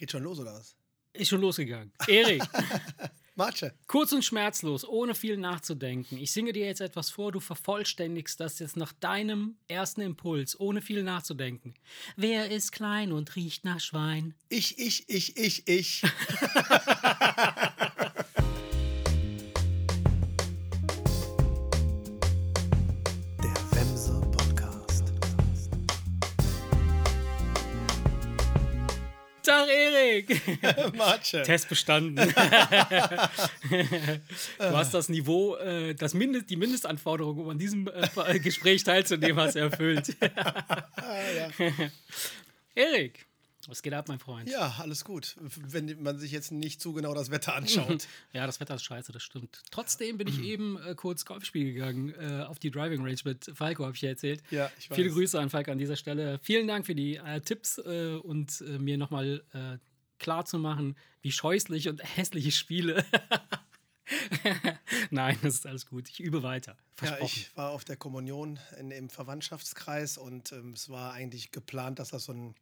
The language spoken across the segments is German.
Geht schon los, oder was? Ist schon losgegangen. Erik, Matsche. kurz und schmerzlos, ohne viel nachzudenken. Ich singe dir jetzt etwas vor, du vervollständigst das jetzt nach deinem ersten Impuls, ohne viel nachzudenken. Wer ist klein und riecht nach Schwein? Ich, ich, ich, ich, ich. Matsche. Test bestanden. du hast das Niveau, äh, das Mindest, die Mindestanforderung, um an diesem äh, Gespräch teilzunehmen, hast erfüllt. Erik, was geht ab, mein Freund? Ja, alles gut. Wenn man sich jetzt nicht zu genau das Wetter anschaut. Ja, das Wetter ist scheiße, das stimmt. Trotzdem bin ich eben äh, kurz Golf spielen gegangen, äh, auf die Driving Range mit Falco, habe ich ja erzählt. Ja, ich weiß. Viele Grüße an Falco an dieser Stelle. Vielen Dank für die äh, Tipps äh, und mir nochmal äh, klar zu machen, wie scheußlich und hässlich ich spiele. Nein, das ist alles gut. Ich übe weiter. Ja, ich war auf der Kommunion in, im Verwandtschaftskreis und ähm, es war eigentlich geplant, dass das so ein.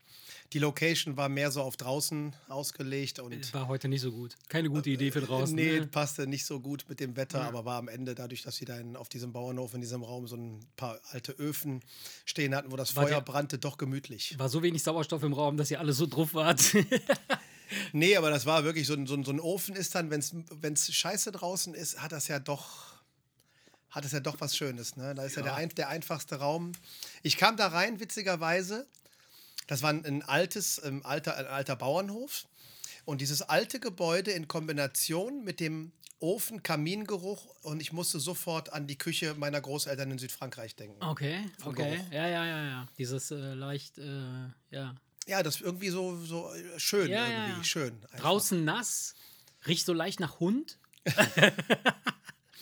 Die Location war mehr so auf draußen ausgelegt und. war heute nicht so gut. Keine gute Idee für draußen. Nee, ne? passte nicht so gut mit dem Wetter, aber war am Ende, dadurch, dass sie da in, auf diesem Bauernhof in diesem Raum so ein paar alte Öfen stehen hatten, wo das War Feuer der- brannte, doch gemütlich. War so wenig Sauerstoff im Raum, dass ihr alle so drauf wart. Nee, aber das war wirklich so ein, so ein, so ein Ofen ist dann, wenn es scheiße draußen ist, hat das ja doch. Hat es ja doch was Schönes, ne? Da ist ja, der, ein, der einfachste Raum. Ich kam da rein, witzigerweise. Das war ein, ein altes, ähm, alter, ein alter Bauernhof. Und dieses alte Gebäude in Kombination mit dem Ofen, Kamingeruch und ich musste sofort an die Küche meiner Großeltern in Südfrankreich denken. Okay, okay. Geruch. Ja, ja, ja, ja. Dieses äh, leicht, äh, ja. Ja, das ist irgendwie so, so äh, schön, Ja, irgendwie ja. schön. einfach. Draußen nass, riecht so leicht nach Hund.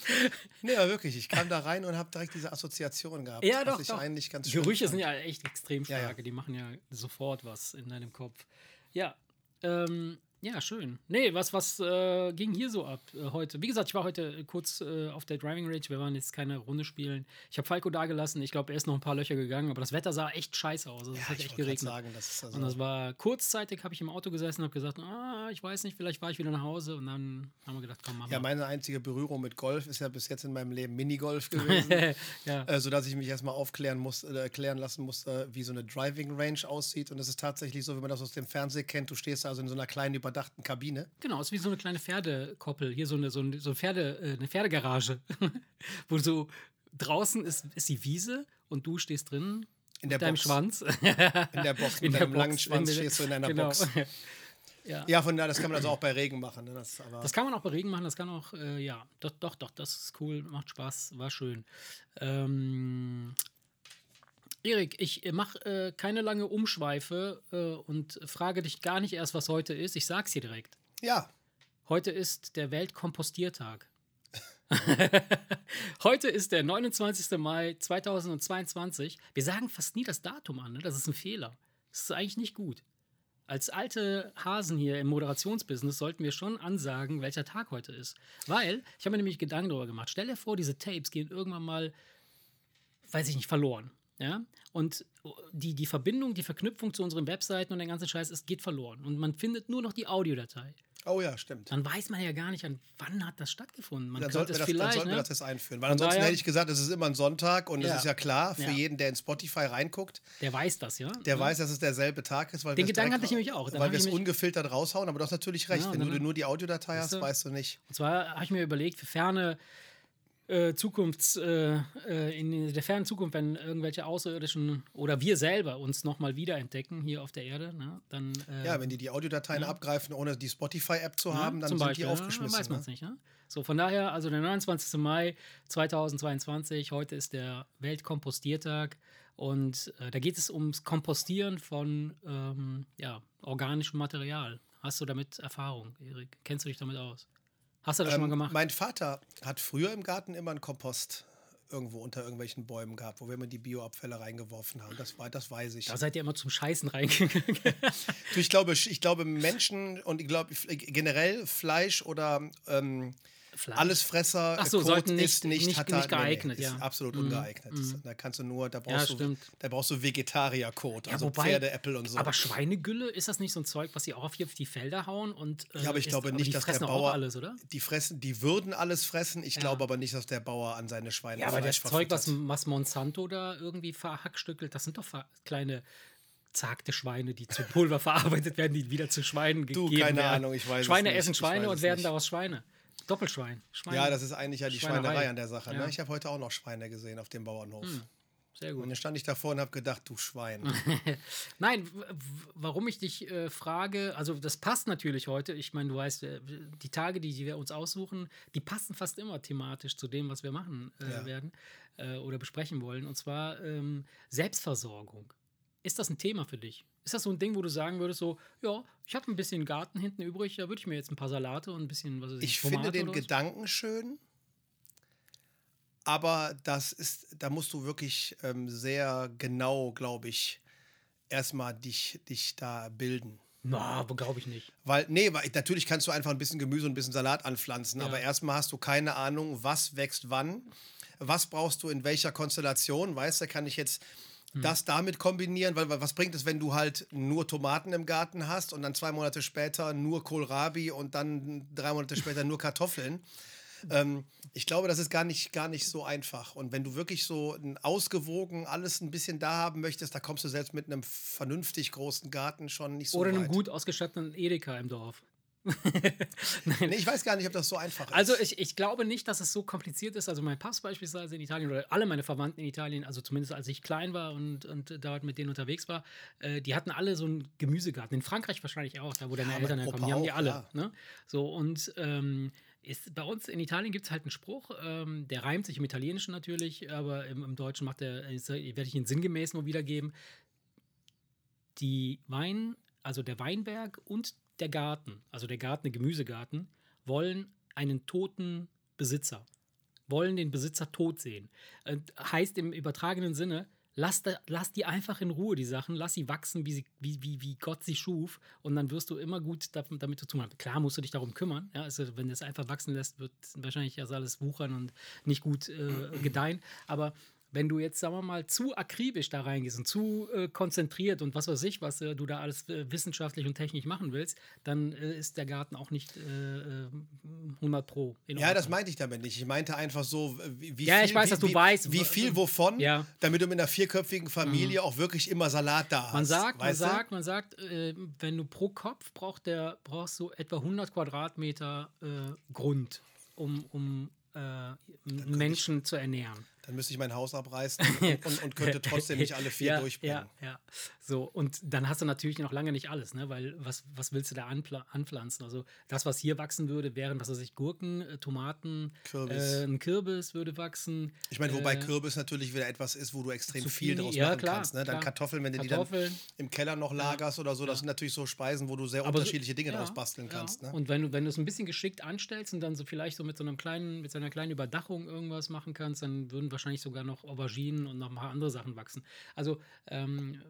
Nee, aber wirklich, ich kam da rein und habe direkt diese Assoziation gehabt. Ja, doch, ich doch. eigentlich ganz schön Gerüche sind ja echt extrem Ja, ja. Die machen ja sofort was in deinem Kopf. Ja, ähm, ja, schön. Nee, was, was äh, ging hier so ab äh, heute? Wie gesagt, ich war heute äh, kurz äh, auf der Driving Range. Wir waren jetzt keine Runde spielen. Ich habe Falco da gelassen. Ich glaube, er ist noch ein paar Löcher gegangen, aber das Wetter sah echt scheiße aus. Also, es Ja, hat ich echt geregnet. sagen, das also Und das war kurzzeitig, habe ich im Auto gesessen und habe gesagt, ah, ich weiß nicht, vielleicht fahre ich wieder nach Hause. Und dann haben wir gedacht, komm, mach ja, meine einzige Berührung mit Golf ist ja bis jetzt in meinem Leben Minigolf gewesen. ja. äh, sodass ich mich erstmal aufklären muss, äh, erklären lassen musste, wie so eine Driving Range aussieht. Und es ist tatsächlich so, wie man das aus dem Fernsehen kennt. Du stehst also in so einer kleinen, überdachten Kabine. Genau, ist wie so eine kleine Pferdekoppel. Hier so eine, so eine, so eine, Pferde, äh, eine Pferdegarage. Wo so draußen ist, ist die Wiese und du stehst drin In der mit Box. Schwanz. In der Box. In mit deinem langen Box, Schwanz in der- stehst du in einer genau. Box. ja. Ja, von daher, das kann man also auch bei Regen machen. Ne? Das, Das kann man auch bei Regen machen, das kann auch, äh, ja, doch, doch, doch, das ist cool, macht Spaß, war schön. Ähm, Erik, ich mache äh, keine lange Umschweife äh, und frage dich gar nicht erst, was heute ist. Ich sag's dir direkt. ja, Heute ist der Weltkompostiertag. Heute ist der 29. Mai 2022. Wir sagen fast nie das Datum an, ne? das ist ein Fehler. Das ist eigentlich nicht gut. Als alte Hasen hier im Moderationsbusiness sollten wir schon ansagen, welcher Tag heute ist. Weil, ich habe mir nämlich Gedanken darüber gemacht. Stell dir vor, diese Tapes gehen irgendwann mal, weiß ich nicht, verloren. Ja? Und die, die Verbindung, die Verknüpfung zu unseren Webseiten und den ganzen Scheiß, es geht verloren. Und man findet nur noch die Audiodatei. oh ja, stimmt. Dann weiß man ja gar nicht, an wann hat das stattgefunden. Man Dann könnte sollten, wir das, dann vielleicht, sollten wir ne? das jetzt einführen. Weil ansonsten daher- hätte ich gesagt, es ist immer ein Sonntag und es Ja. ist ja klar für Ja. jeden, der in Spotify reinguckt, der weiß das, ja. der weiß, dass es derselbe Tag ist. Weil Den wir Gedanken direkt- hatte ich nämlich auch. Dann Weil wir es ungefiltert raushauen, aber du hast natürlich recht. Ja, Wenn dann- du nur die Audiodatei hast, Weißt du? weißt du nicht. Und zwar habe ich mir überlegt, für ferne äh, Zukunfts, äh, äh, in der fernen Zukunft, wenn irgendwelche Außerirdischen oder wir selber uns nochmal wiederentdecken hier auf der Erde, ne, dann. Äh, Ja, wenn die die Audiodateien abgreifen, ohne die Spotify-App zu haben, dann sind Beispiel, die ja, aufgeschmissen. Weiß man es ne? nicht. Ne? So, von daher, also der 29. Mai 2022, heute ist der Weltkompostiertag und äh, da geht es ums Kompostieren von ähm, ja, organischem Material. Hast du damit Erfahrung, Erik? Kennst du dich damit aus? Hast du das schon mal Ähm, gemacht? Mein Vater hat früher im Garten immer einen Kompost irgendwo unter irgendwelchen Bäumen gehabt, wo wir immer die Bioabfälle reingeworfen haben. Das, war, das weiß ich. Da seid ihr immer zum Scheißen reingegangen. Ich glaube, ich glaube Menschen und ich glaube generell Fleisch oder ähm, Fleisch. Alles Fresser, Ach so, Kot ist nicht, nicht- hat nicht da- nee, nee, geeignet, ist ja. Absolut ungeeignet. Das- Da kannst du nur, da brauchst, du, stimmt. da brauchst du Vegetarier-Kot, also wobei- Pferde, Äpfel und so. Aber Schweinegülle, ist das nicht so ein Zeug, was sie auch auf die, Felder hauen? Und, äh, ja, aber ich ist- glaube aber nicht, die dass der Bauer alles, oder? Die fressen, die würden alles fressen. Ich Ja. glaube aber nicht, dass der Bauer an seine Schweine Ja, aber das Zeug, was, was Monsanto da irgendwie verhackstückelt, das sind doch kleine zagte Schweine, die zu Pulver verarbeitet werden, die wieder zu Schweinen Du, gegeben keine werden. Ahnung, ich weiß es Schweine essen Schweine und werden nicht. daraus Schweine. Doppelschwein. Schweine. Ja, das ist eigentlich ja die Schweinerei. Schweinerei an der Sache. Ja. Ne? Ich habe heute auch noch Schweine gesehen auf dem Bauernhof. Sehr Und gut. dann stand ich davor und habe gedacht, du Schwein. Nein, warum ich dich äh, frage, also das passt natürlich heute. Ich meine, du weißt, äh, die Tage, die wir uns aussuchen, die passen fast immer thematisch zu dem, was wir machen äh, Ja. werden äh, oder besprechen wollen. Und zwar ähm, Selbstversorgung. Ist das ein Thema für dich? Ist das so ein Ding, wo du sagen würdest, so, ja, ich habe ein bisschen Garten hinten übrig, da würde ich mir jetzt ein paar Salate und ein bisschen, was weiß Ich Tomate finde den? Gedanken schön, aber das ist, da musst du wirklich ähm, sehr genau, glaube ich, erstmal dich, dich da bilden. Na, glaube ich nicht. Weil, nee, weil natürlich kannst du einfach ein bisschen Gemüse und ein bisschen Salat anpflanzen, Ja. aber erstmal hast du keine Ahnung, was wächst wann, was brauchst du in welcher Konstellation, weißt du, kann ich jetzt Hm. das damit kombinieren, weil was bringt es, wenn du halt nur Tomaten im Garten hast und dann zwei Monate später nur Kohlrabi und dann drei Monate später nur Kartoffeln? Ähm, ich glaube, das ist gar nicht, gar nicht so einfach. Und wenn du wirklich so ein ausgewogen alles ein bisschen da haben möchtest, da kommst du selbst mit einem vernünftig großen Garten schon nicht so Oder weit. einem gut ausgestatteten Edeka im Dorf. Nee, ich weiß gar nicht, ob das so einfach ist. Also ich, ich glaube nicht, dass es so kompliziert ist. Also mein Pass beispielsweise in Italien oder alle meine Verwandten in Italien, also zumindest als ich klein war und, und dort mit denen unterwegs war, äh, die hatten alle so einen Gemüsegarten. In Frankreich wahrscheinlich auch, da wo deine Ja, Eltern herkommen. Die haben die alle. ja. Ne? So und ähm, ist, bei uns in Italien gibt es halt einen Spruch, ähm, der reimt sich im Italienischen natürlich, aber im, im Deutschen macht der, werde ich ihn sinngemäß nur wiedergeben. Die Wein, also der Weinberg und der Garten, also der Garten, der Gemüsegarten, wollen einen toten Besitzer, wollen den Besitzer tot sehen. Heißt im übertragenen Sinne, lass, da, lass die einfach in Ruhe, die Sachen, lass sie wachsen, wie, sie, wie, wie, wie Gott sie schuf und dann wirst du immer gut damit, damit zu tun haben. Klar musst du dich darum kümmern, ja, also wenn du es einfach wachsen lässt, wird wahrscheinlich erst alles wuchern und nicht gut äh, gedeihen, aber wenn du jetzt, sagen wir mal, zu akribisch da reingehst und zu äh, konzentriert und was weiß ich, was äh, du da alles äh, wissenschaftlich und technisch machen willst, dann äh, ist der Garten auch nicht äh, äh, 100 pro. ja, das meinte ich damit nicht. Ich meinte einfach so, wie, wie Ja, viel, ich weiß, wie, dass du wie, weißt, wie viel wovon, Ja. Mhm. damit du mit einer vierköpfigen Familie auch wirklich immer Salat da hast. Man sagt, man sagt, man sagt, äh, wenn du pro Kopf braucht der, brauchst du etwa 100 Quadratmeter äh, Grund, um, um äh, Menschen zu ernähren. Dann müsste ich mein Haus abreißen und, und, und könnte trotzdem nicht alle vier ja, durchbringen. Ja, ja. So, und dann hast du natürlich noch lange nicht alles, ne? Weil was, was willst du da anpflanzen? Also das, was hier wachsen würde, wären, was weiß ich, Gurken, äh, Tomaten, Kürbis. Äh, ein Kürbis würde wachsen. Ich meine, wobei äh, Kürbis natürlich wieder etwas ist, wo du extrem viel Zucchini, draus ja, machen klar, kannst. Ne? Dann klar. Kartoffeln, wenn du die Kartoffeln. dann im Keller noch lagerst oder so, das sind natürlich so Speisen, wo du sehr Aber unterschiedliche Dinge draus basteln kannst. Ne? Und wenn du, wenn du es ein bisschen geschickt anstellst und dann so vielleicht so mit so einem kleinen, mit so einer kleinen Überdachung irgendwas machen kannst, dann würden wahrscheinlich sogar noch Auberginen und noch ein paar andere Sachen wachsen. Also ähm,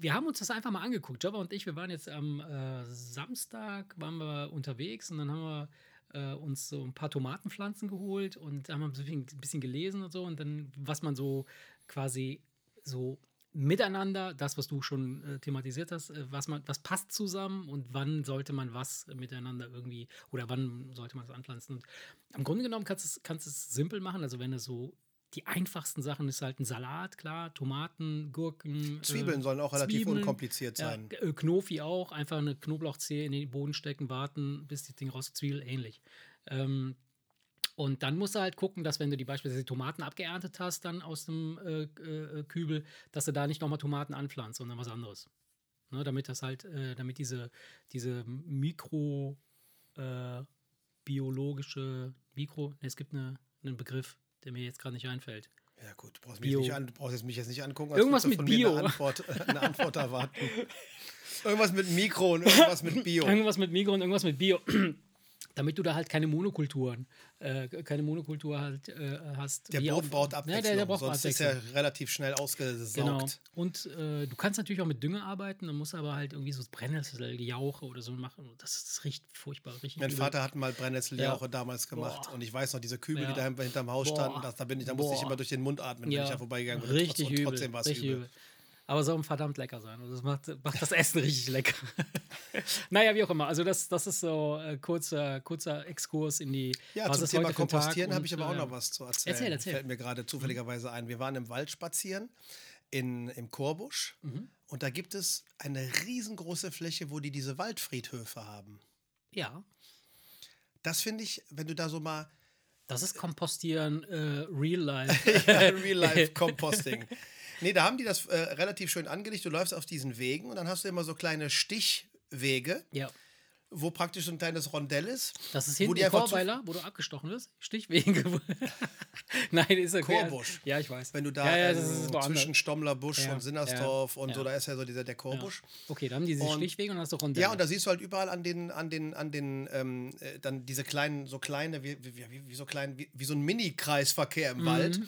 wir haben uns das einfach mal angeguckt. Java und ich, wir waren jetzt am äh, Samstag, waren wir unterwegs und dann haben wir äh, uns so ein paar Tomatenpflanzen geholt und haben ein bisschen, ein bisschen gelesen und so und dann, was man so quasi so miteinander, das, was du schon äh, thematisiert hast, äh, was, man, was passt zusammen und wann sollte man was miteinander irgendwie oder wann sollte man es anpflanzen. Und im Grunde genommen kannst du es, simpel machen. Also wenn du so die einfachsten Sachen ist halt ein Salat, klar, Tomaten, Gurken. Zwiebeln äh, sollen auch relativ Zwiebeln, unkompliziert sein. Ja, äh, Knofi auch, einfach eine Knoblauchzehe in den Boden stecken, warten, bis das Ding raus, Zwiebel ähnlich. Ähm, und dann musst du halt gucken, dass wenn du die beispielsweise die Tomaten abgeerntet hast, dann aus dem äh, äh, Kübel, dass du da nicht nochmal Tomaten anpflanzt, sondern was anderes. Ne, damit das halt, äh, damit diese, diese Mikro äh, Mikro, ne, es gibt eine, einen Begriff, der mir jetzt gerade nicht einfällt. Ja gut, du brauchst, mich jetzt nicht an, du brauchst jetzt mich jetzt nicht angucken, Irgendwas würdest du mit Bio. Eine Antwort, eine Antwort erwarten. irgendwas mit Mikro und irgendwas mit Bio. Irgendwas mit Mikro und irgendwas mit Bio. Damit du da halt keine Monokulturen, äh, keine Monokultur halt äh, hast. Der Boden braucht Ja, Abwechslung, der, der braucht sonst ist er relativ schnell ausgesaugt. Genau. Und äh, du kannst natürlich auch mit Dünger arbeiten, dann musst aber halt irgendwie so Brennnesseljauche oder so machen. Das, das riecht furchtbar, richtig. Mein übel. Vater hat mal Brennnesseljauche damals gemacht Boah. und ich weiß noch, diese Kübel, Ja. die da hinter- hinterm Haus Boah. standen, das, da, bin ich, da musste ich immer durch den Mund atmen, wenn ich da vorbeigegangen bin. Und Richtig trotz- übel. Und trotzdem war es übel. übel. Aber soll verdammt lecker sein. Und das macht, macht das Essen richtig lecker. naja, wie auch immer. Also, das, das ist so ein kurzer, kurzer Exkurs in die. Ja, was zum Thema Kompostieren habe ich aber auch äh, noch was zu erzählen. Erzähl, erzähl. Fällt mir gerade zufälligerweise ein. Wir waren im Wald spazieren, in, im Chorbusch. Mhm. Und da gibt es eine riesengroße Fläche, wo die diese Waldfriedhöfe haben. Ja, Das finde ich, wenn du da so mal das ist Kompostieren äh, Real Life. Real-Life-Composting. Nee, da haben die das äh, relativ schön angelegt. Du läufst auf diesen Wegen und dann hast du immer so kleine Stichwege, ja. Wo praktisch so ein kleines Rondell ist. Das ist wo hinten zu- Chorweiler, wo du abgestochen wirst. Stichwege. Nein, ist okay. Chorbusch. Ja, ich weiß. Wenn du da ja, ja, woanders. zwischen Stommlerbusch Ja, und Sinnersdorf ja, und so, ja. da ist ja so dieser der Chorbusch. Okay, dann haben die diese Und- Stichwege und hast du Rondelle. Ja, und da siehst du halt überall an den, an den, an den, ähm, äh, dann diese kleinen, so kleine, wie, wie, wie, so klein, wie, wie so ein Mini-Kreisverkehr Mhm, im Wald,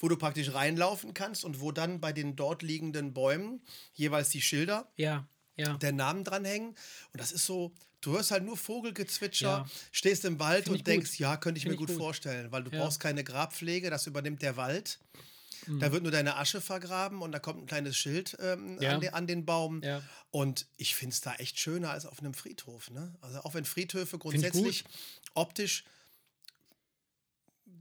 wo du praktisch reinlaufen kannst und wo dann bei den dort liegenden Bäumen jeweils die Schilder ja, ja. der Namen dranhängen. Und das ist so, du hörst halt nur Vogelgezwitscher, Ja. stehst im Wald und denkst, gut. ja, könnte ich Find mir ich gut, gut. vorstellen, weil du Ja. Mhm. brauchst keine Grabpflege, das übernimmt der Wald. Da wird nur deine Asche vergraben und da kommt ein kleines Schild ähm, Ja. an, den, an den Baum. Und ich finde es da echt schöner als auf einem Friedhof. Ne? Also auch wenn Friedhöfe ich grundsätzlich optisch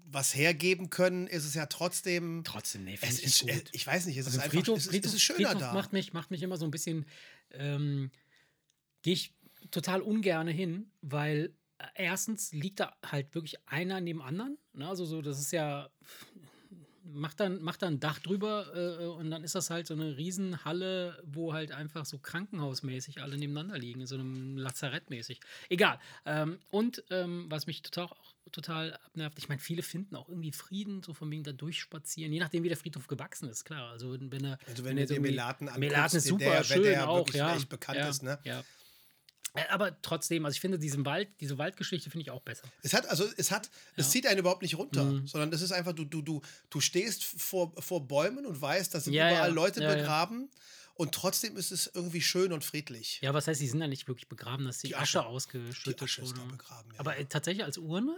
was hergeben können, ist es ja trotzdem. Trotzdem, nee, Es finde ich ist, nicht äh, gut. ich weiß nicht, es Also ist einfach Friedhof, es ist, es ist schöner Friedhof da. Macht mich, macht mich immer so ein bisschen, ähm, gehe ich total ungerne hin, weil äh, erstens liegt da halt wirklich einer neben anderen. Ne? Also so, das ist ja, macht dann, macht dann ein Dach drüber äh, und dann ist das halt so eine Riesenhalle, wo halt einfach so krankenhausmäßig alle nebeneinander liegen, in so einem Lazarett mäßig. Egal. Ähm, und ähm, was mich total auch total abnervt, ich meine, viele finden auch irgendwie Frieden, so von wegen da durchspazieren, je nachdem, wie der Friedhof gewachsen ist, klar. Also wenn er, Also wenn du jetzt dir irgendwie- Melaten anguckst, Melaten ist der- super, der- schön der ja auch, wirklich ja. echt bekannt ja, ist, ne? Ja. Äh, Aber trotzdem, also ich finde diesen Wald, diese Waldgeschichte finde ich auch besser. Es hat, also es hat, es zieht einen überhaupt nicht runter, Mhm. sondern es ist einfach, du, du, du, du stehst vor, vor Bäumen und weißt, da sind Ja, überall ja. Leute Ja, ja. begraben und trotzdem ist es irgendwie schön und friedlich. Ja, was heißt, die sind ja nicht wirklich begraben, dass die, Die Asche, Asche. ausgeschüttet Die Asche ist da begraben, ja. Aber äh, tatsächlich als Urne?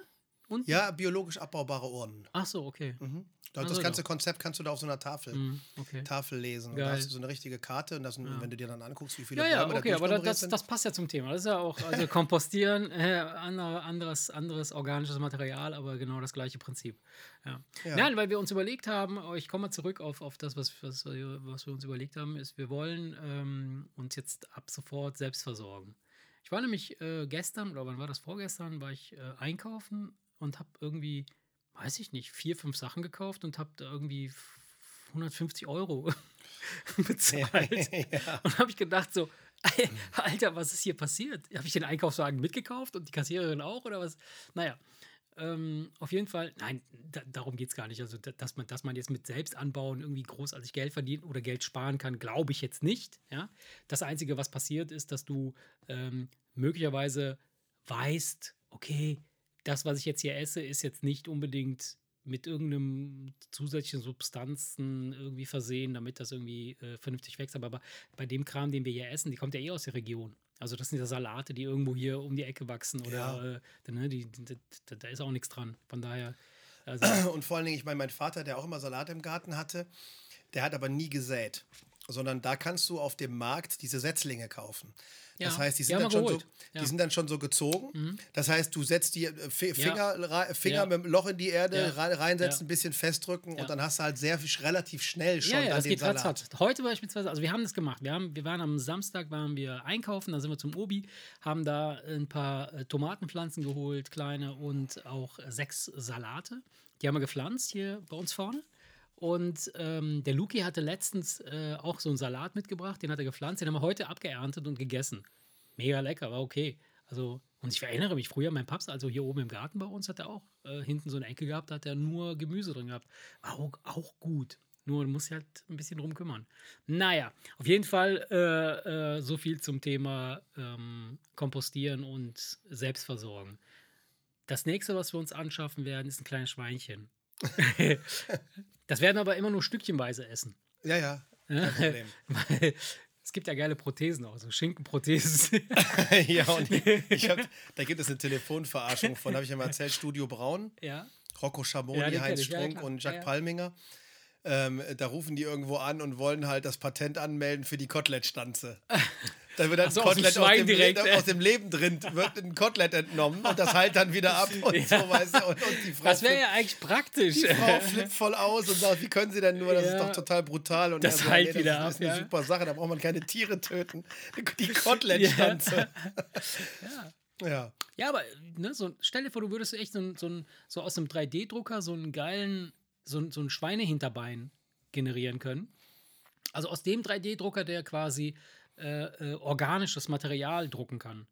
Und? Ja, biologisch abbaubare Urnen. Ach so, okay. Mhm. Das Also ganze doch. Konzept kannst du da auf so einer Tafel, Mhm, okay. Tafel lesen. Und da Geil. hast du so eine richtige Karte und das, sind- wenn du dir dann anguckst, wie viele Ja, ja, Bäume okay, aber das, das, das passt ja zum Thema. Das ist ja auch, also Kompostieren, äh, andere, anderes, anderes organisches Material, aber genau das gleiche Prinzip. Ja. Ja. Nein, weil wir uns überlegt haben, oh, ich komme mal zurück auf, auf das, was, was, wir- was wir uns überlegt haben, ist, wir wollen ähm, uns jetzt ab sofort selbst versorgen. Ich war nämlich äh, gestern, oder wann war das vorgestern, war ich äh, einkaufen und habe irgendwie, weiß ich nicht, vier, fünf Sachen gekauft und habe da irgendwie 150 Euro bezahlt. ja. Und habe ich gedacht so, Alter, was ist hier passiert? Habe ich den Einkaufswagen mitgekauft und die Kassiererin auch oder was? Naja, ähm, auf jeden Fall, nein, da, darum geht es gar nicht. Also, da- dass man, dass man jetzt mit Selbstanbauen irgendwie großartig Geld verdienen oder Geld sparen kann, glaube ich jetzt nicht. Ja? Das Einzige, was passiert, ist, dass du ähm, möglicherweise weißt, okay, das, was ich jetzt hier esse, ist jetzt nicht unbedingt mit irgendeinem zusätzlichen Substanzen irgendwie versehen, damit das irgendwie äh, vernünftig wächst. Aber, bei dem Kram, den wir hier essen, die kommt ja eh aus der Region. Also das sind ja Salate, die irgendwo hier um die Ecke wachsen oder Ja. äh, da- ne, die, die, da, da ist auch nichts dran. Von daher, also, Und vor allen Dingen, ich meine, mein Vater, der auch immer Salat im Garten hatte, der hat aber nie gesät. Sondern da kannst du auf dem Markt diese Setzlinge kaufen. Das Ja, heißt, die die sind, haben dann schon so, die Ja. Mhm. sind dann schon so gezogen. Das heißt, du setzt die äh, Fi- Finger, ra- Finger Ja. mit dem Loch in die Erde Ja. rein- reinsetzen, Ja. ein bisschen festdrücken Ja. und dann hast du halt sehr relativ schnell schon ja, ja, dann das den geht Salat. ratzfatz. Heute beispielsweise, also wir haben das gemacht. Wir, haben, wir waren am Samstag, waren wir einkaufen, dann sind wir zum Obi, haben da ein paar äh, Tomatenpflanzen geholt, kleine und auch äh, sechs Salate. Die haben wir gepflanzt hier bei uns vorne. Und ähm, der Luki hatte letztens äh, auch so einen Salat mitgebracht, den hat er gepflanzt, den haben wir heute abgeerntet und gegessen. Mega lecker, war okay. Also, und ich erinnere mich früher, mein Papst, also hier oben im Garten bei uns, hat er auch äh, hinten so eine Ecke gehabt, da hat er nur Gemüse drin gehabt. War auch, auch gut. Nur man muss sich halt ein bisschen drum kümmern. Naja, auf jeden Fall äh, äh, so viel zum Thema ähm, Kompostieren und Selbstversorgen. das nächste, was wir uns anschaffen werden, ist ein kleines Schweinchen. das werden aber immer nur stückchenweise essen. Ja, ja. Kein Problem. Weil es gibt ja geile Prothesen auch, so Schinkenprothesen. ja, und ich hab, da gibt es eine Telefonverarschung von, habe ich ja mal erzählt, Studio Braun, ja. Rocco Schamoni, Ja, Heinz ja, Strunk klar. und Jacques Ja, ja. Palminger. Ähm, da rufen die irgendwo an und wollen halt das Patent anmelden für die Kotelettstanze. Da wird so, ein aus dem Kotelett aus dem, direkt, Le- äh. aus dem Lebendrind wird ein Kotelett entnommen und das heilt dann wieder ab und Ja. so, weißt du. Und, und die Frau Das wäre ja eigentlich praktisch. die Frau flippt voll aus und sagt, wie können Sie denn nur, das ist Ja. doch total brutal. Und Das sagt, heilt das wieder ist, ab, ist eine ja. super Sache, da braucht man keine Tiere töten. Die Kotelettstanze. ja. Ja, aber ne, so, stell dir vor, du würdest echt so, so, so aus einem 3D-Drucker so einen geilen, so, so ein Schweinehinterbein generieren können. Also aus dem 3D-Drucker, der quasi äh, äh, organisches Material drucken kann.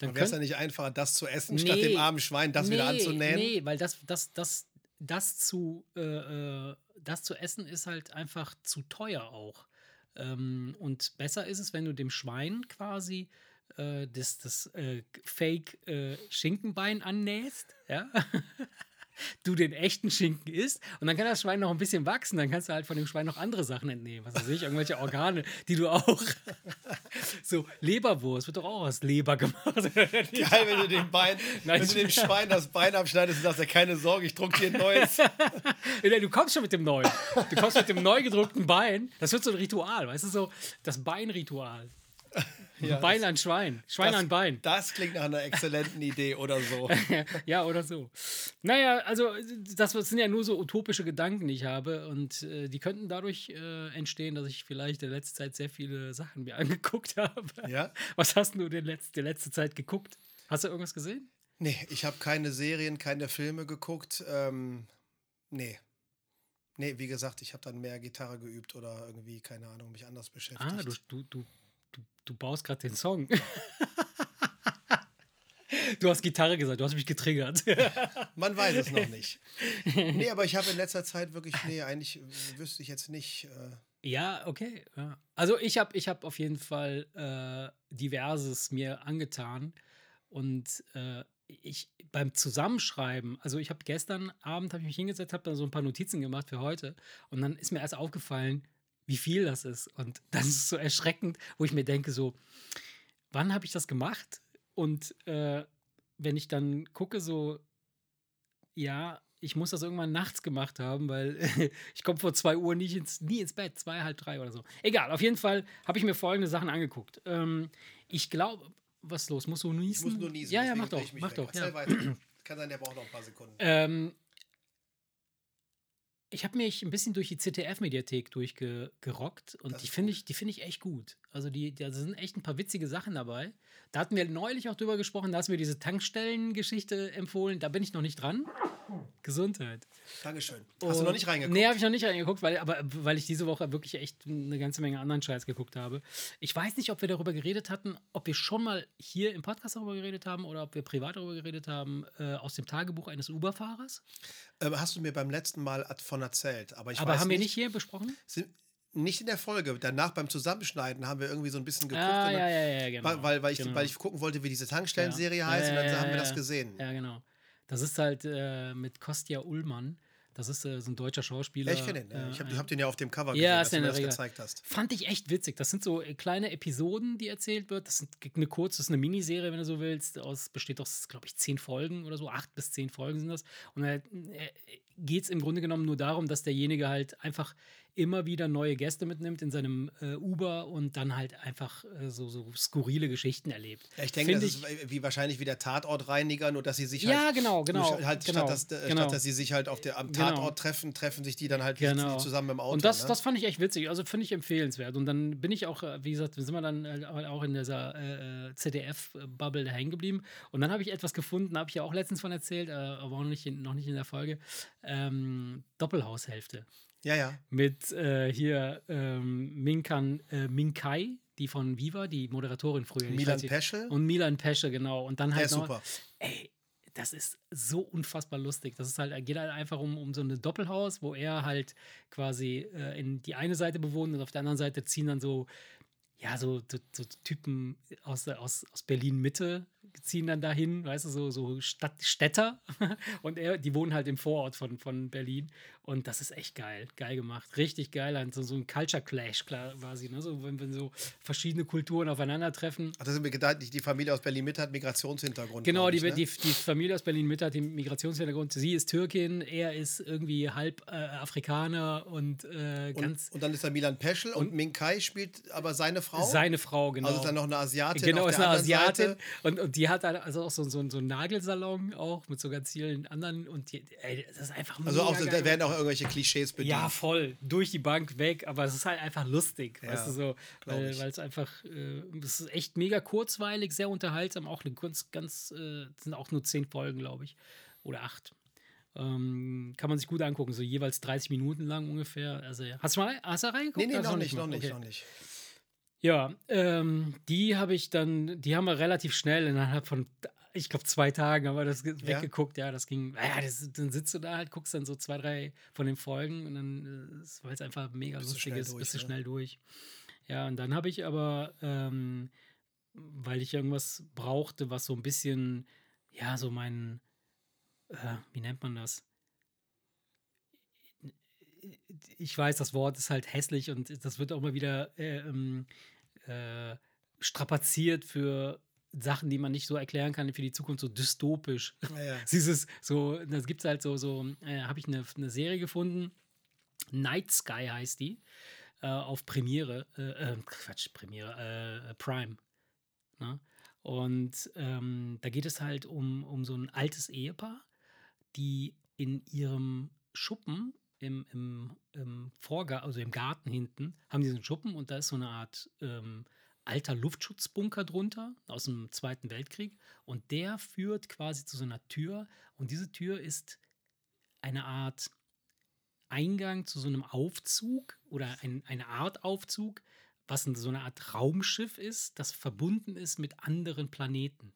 Dann wäre es ja nicht einfacher, das zu essen, Nee. statt dem armen Schwein das wieder Nee, anzunähen. Nee, weil das, das, das, das, zu, äh, äh, das zu essen ist halt einfach zu teuer auch. Ähm, und besser ist es, wenn du dem Schwein quasi äh, das, das äh, Fake-Schinkenbein annähst, ja? du den echten Schinken isst und dann kann das Schwein noch ein bisschen wachsen, dann kannst du halt von dem Schwein noch andere Sachen entnehmen, was weiß ich, irgendwelche Organe, die du auch so Leberwurst wird doch auch aus Leber gemacht. Geil, wenn du dem Bein, Nein, wenn du dem Schwein das Bein abschneidest und sagst, ja, keine Sorge, ich druck dir ein neues. Du kommst schon mit dem neuen. Du kommst mit dem neu gedruckten Bein. Das wird so ein Ritual, weißt du, so das Beinritual. Ja, Bein an Schwein. Schwein das, an Bein. Das klingt nach einer exzellenten Idee oder so. ja, oder so. Naja, also das sind ja nur so utopische Gedanken, die ich habe. Und äh, die könnten dadurch äh, entstehen, dass ich vielleicht in letzter Zeit sehr viele Sachen mir angeguckt habe. Ja? Was hast du in letzter letzte Zeit geguckt? Hast du irgendwas gesehen? Nee, ich habe keine Serien, keine Filme geguckt. Ähm, nee. Nee, wie gesagt, ich habe dann mehr Gitarre geübt oder irgendwie, keine Ahnung, mich anders beschäftigt. Ah, du, du, du, du, du baust gerade den Song. du hast Gitarre gesagt, du hast mich getriggert. Man weiß es noch nicht. Nee, aber ich habe in letzter Zeit wirklich, nee, eigentlich wüsste ich jetzt nicht. Äh, Ja, okay. Ja. Also ich habe ich hab auf jeden Fall äh, diverses mir angetan und äh, ich beim Zusammenschreiben, also ich habe gestern Abend habe ich mich hingesetzt, habe da so ein paar Notizen gemacht für heute und dann ist mir erst aufgefallen, wie viel das ist und das ist so erschreckend, wo ich mir denke so, wann habe ich das gemacht? Und äh, wenn ich dann gucke so, ja, ich muss das irgendwann nachts gemacht haben, weil ich komme vor zwei Uhr nicht ins, nie ins Bett, zwei, halb drei oder so. Egal, auf jeden Fall habe ich mir folgende Sachen angeguckt. Ähm, ich glaube, was ist los? Musst du ich niesen? muss nur niesen. Ja, ja, mach doch, ich mach weg. doch. Ja. Kann sein, der braucht noch ein paar Sekunden. Ähm, ich habe mich ein bisschen durch die ZDF-Mediathek durchgerockt und Das die finde ich, die finde ich echt gut. Also die, da sind echt ein paar witzige Sachen dabei. Da hatten wir neulich auch drüber gesprochen, da hast du mir diese Tankstellen-Geschichte empfohlen. Da bin ich noch nicht dran. Gesundheit. Dankeschön. Hast du noch nicht reingeguckt? Nee, habe ich noch nicht reingeguckt, weil, aber, weil ich diese Woche wirklich echt eine ganze Menge anderen Scheiß geguckt habe. Ich weiß nicht, ob wir darüber geredet hatten, ob wir schon mal hier im Podcast darüber geredet haben oder ob wir privat darüber geredet haben, äh, aus dem Tagebuch eines Uber-Fahrers. Ähm, hast du mir beim letzten Mal von erzählt. Aber ich Aber weiß haben wir nicht, nicht hier besprochen? Sind, nicht in der Folge. Danach beim Zusammenschneiden haben wir irgendwie so ein bisschen geguckt. Ah, dann- ja, ja, ja, genau. weil, weil, ich, genau. weil ich gucken wollte, wie diese Tankstellenserie Ja. heißt Ja, und dann haben wir das gesehen. Ja, genau. Das ist halt äh, mit Kostja Ullmann. Das ist äh, so ein deutscher Schauspieler. Ja, ich kenne den. äh, ich habe hab den ja auf dem Cover gesehen, als du mir das Regel. gezeigt hast. Fand ich echt witzig. Das sind so kleine Episoden, die erzählt wird. Das sind eine kurze, das ist eine Miniserie, wenn du so willst. Aus, besteht aus, glaube ich, zehn Folgen oder so. Acht bis zehn Folgen sind das. Und äh, geht es im Grunde genommen nur darum, dass derjenige halt einfach immer wieder neue Gäste mitnimmt in seinem äh, Uber und dann halt einfach äh, so, so skurrile Geschichten erlebt. Ja, ich denke, Find das ist wie wahrscheinlich wie der Tatortreiniger, nur dass sie sich Ja, halt. genau, genau, halt genau, statt, dass, äh, genau. statt dass sie sich halt auf der, am Genau. Tatort treffen, treffen sich die dann halt Genau. zusammen im Auto. Und das, ne? das fand ich echt witzig. Also finde ich empfehlenswert. Und dann bin ich auch, äh, wie gesagt, sind wir dann äh, auch in dieser äh, ZDF-Bubble hängen geblieben. Und dann habe ich etwas gefunden, habe ich ja auch letztens von erzählt, äh, aber auch nicht in, noch nicht in der Folge. Ähm, Doppelhaushälfte. ja, ja. Mit äh, hier ähm, Minkan, äh, Minkai, die von Viva, die Moderatorin früher. Milan Peschel. Und Milan Pesche, genau. Und dann Der halt ist noch, super. ey, das ist so unfassbar lustig. Das ist halt, geht halt einfach um, um so ein Doppelhaus, wo er halt quasi äh, in die eine Seite bewohnt und auf der anderen Seite ziehen dann so, ja, so, so, so Typen aus, der- aus, aus Berlin Mitte, ziehen dann dahin, weißt du, so, so Stadt, Städter. Und er, die wohnen halt im Vorort von, von Berlin. Und das ist echt geil. Geil gemacht. Richtig geil. So, so ein Culture Clash klar, quasi. Ne? So, wenn, wenn so verschiedene Kulturen aufeinandertreffen. Ach, das ist mir gedacht, die Familie aus Berlin Mitte hat Migrationshintergrund. Genau, ich, die, ne? die, die, Familie aus Berlin Mitte hat den Migrationshintergrund. Sie ist Türkin, er ist irgendwie halb äh, Afrikaner und äh, ganz. Und, und, dann ist da Milan Peschel und, und Ming Kai spielt aber seine Frau. Seine Frau, genau. Also ist dann noch eine Asiatin. Genau, ist eine Asiatin. Und, und die hat also auch so, so, so einen Nagelsalon auch mit so ganz vielen anderen. Und die, ey, das ist einfach Also auch, da werden auch irgendwelche Klischees bedient. Ja, voll. Durch die Bank weg, aber es ist halt einfach lustig, ja, weißt du so. Weil es einfach, äh, es ist echt mega kurzweilig, sehr unterhaltsam. Auch eine ganz, ganz, äh, sind auch nur zehn Folgen, glaube ich. Oder acht. Ähm, kann man sich gut angucken, so jeweils 30 Minuten lang ungefähr. Also, hast du mal hast du reingeguckt? Nee, nee, noch, nicht, noch nicht, okay. noch nicht. Ja, ähm, die habe ich dann, die haben wir relativ schnell innerhalb von, ich glaube, zwei Tagen haben wir das ja. weggeguckt. Ja, das ging, ja, das, dann sitzt du da halt, guckst dann so zwei, drei von den Folgen und dann, äh, weil es einfach mega bist lustig ist, bist du ja. schnell durch. Ja, und dann habe ich aber, ähm, weil ich irgendwas brauchte, was so ein bisschen, ja, so mein, äh, wie nennt man das? Ich weiß, das Wort ist halt hässlich und das wird auch mal wieder äh, ähm, äh, strapaziert für Sachen, die man nicht so erklären kann für die Zukunft, so dystopisch. Ja, ja. Dieses, so, das gibt es halt so, so äh, habe ich eine, eine Serie gefunden, Night Sky heißt die, äh, auf Premiere, äh, äh, Quatsch, Premiere, Prime. Ne? Und ähm, da geht es halt um, um so ein altes Ehepaar, die in ihrem Schuppen im, im, im Vorgarten, also im Garten hinten, haben die so einen Schuppen und da ist so eine Art ähm, alter Luftschutzbunker drunter aus dem Zweiten Weltkrieg. Und der führt quasi zu so einer Tür. Und diese Tür ist eine Art Eingang zu so einem Aufzug oder ein, eine Art Aufzug, was so eine Art Raumschiff ist, das verbunden ist mit anderen Planeten.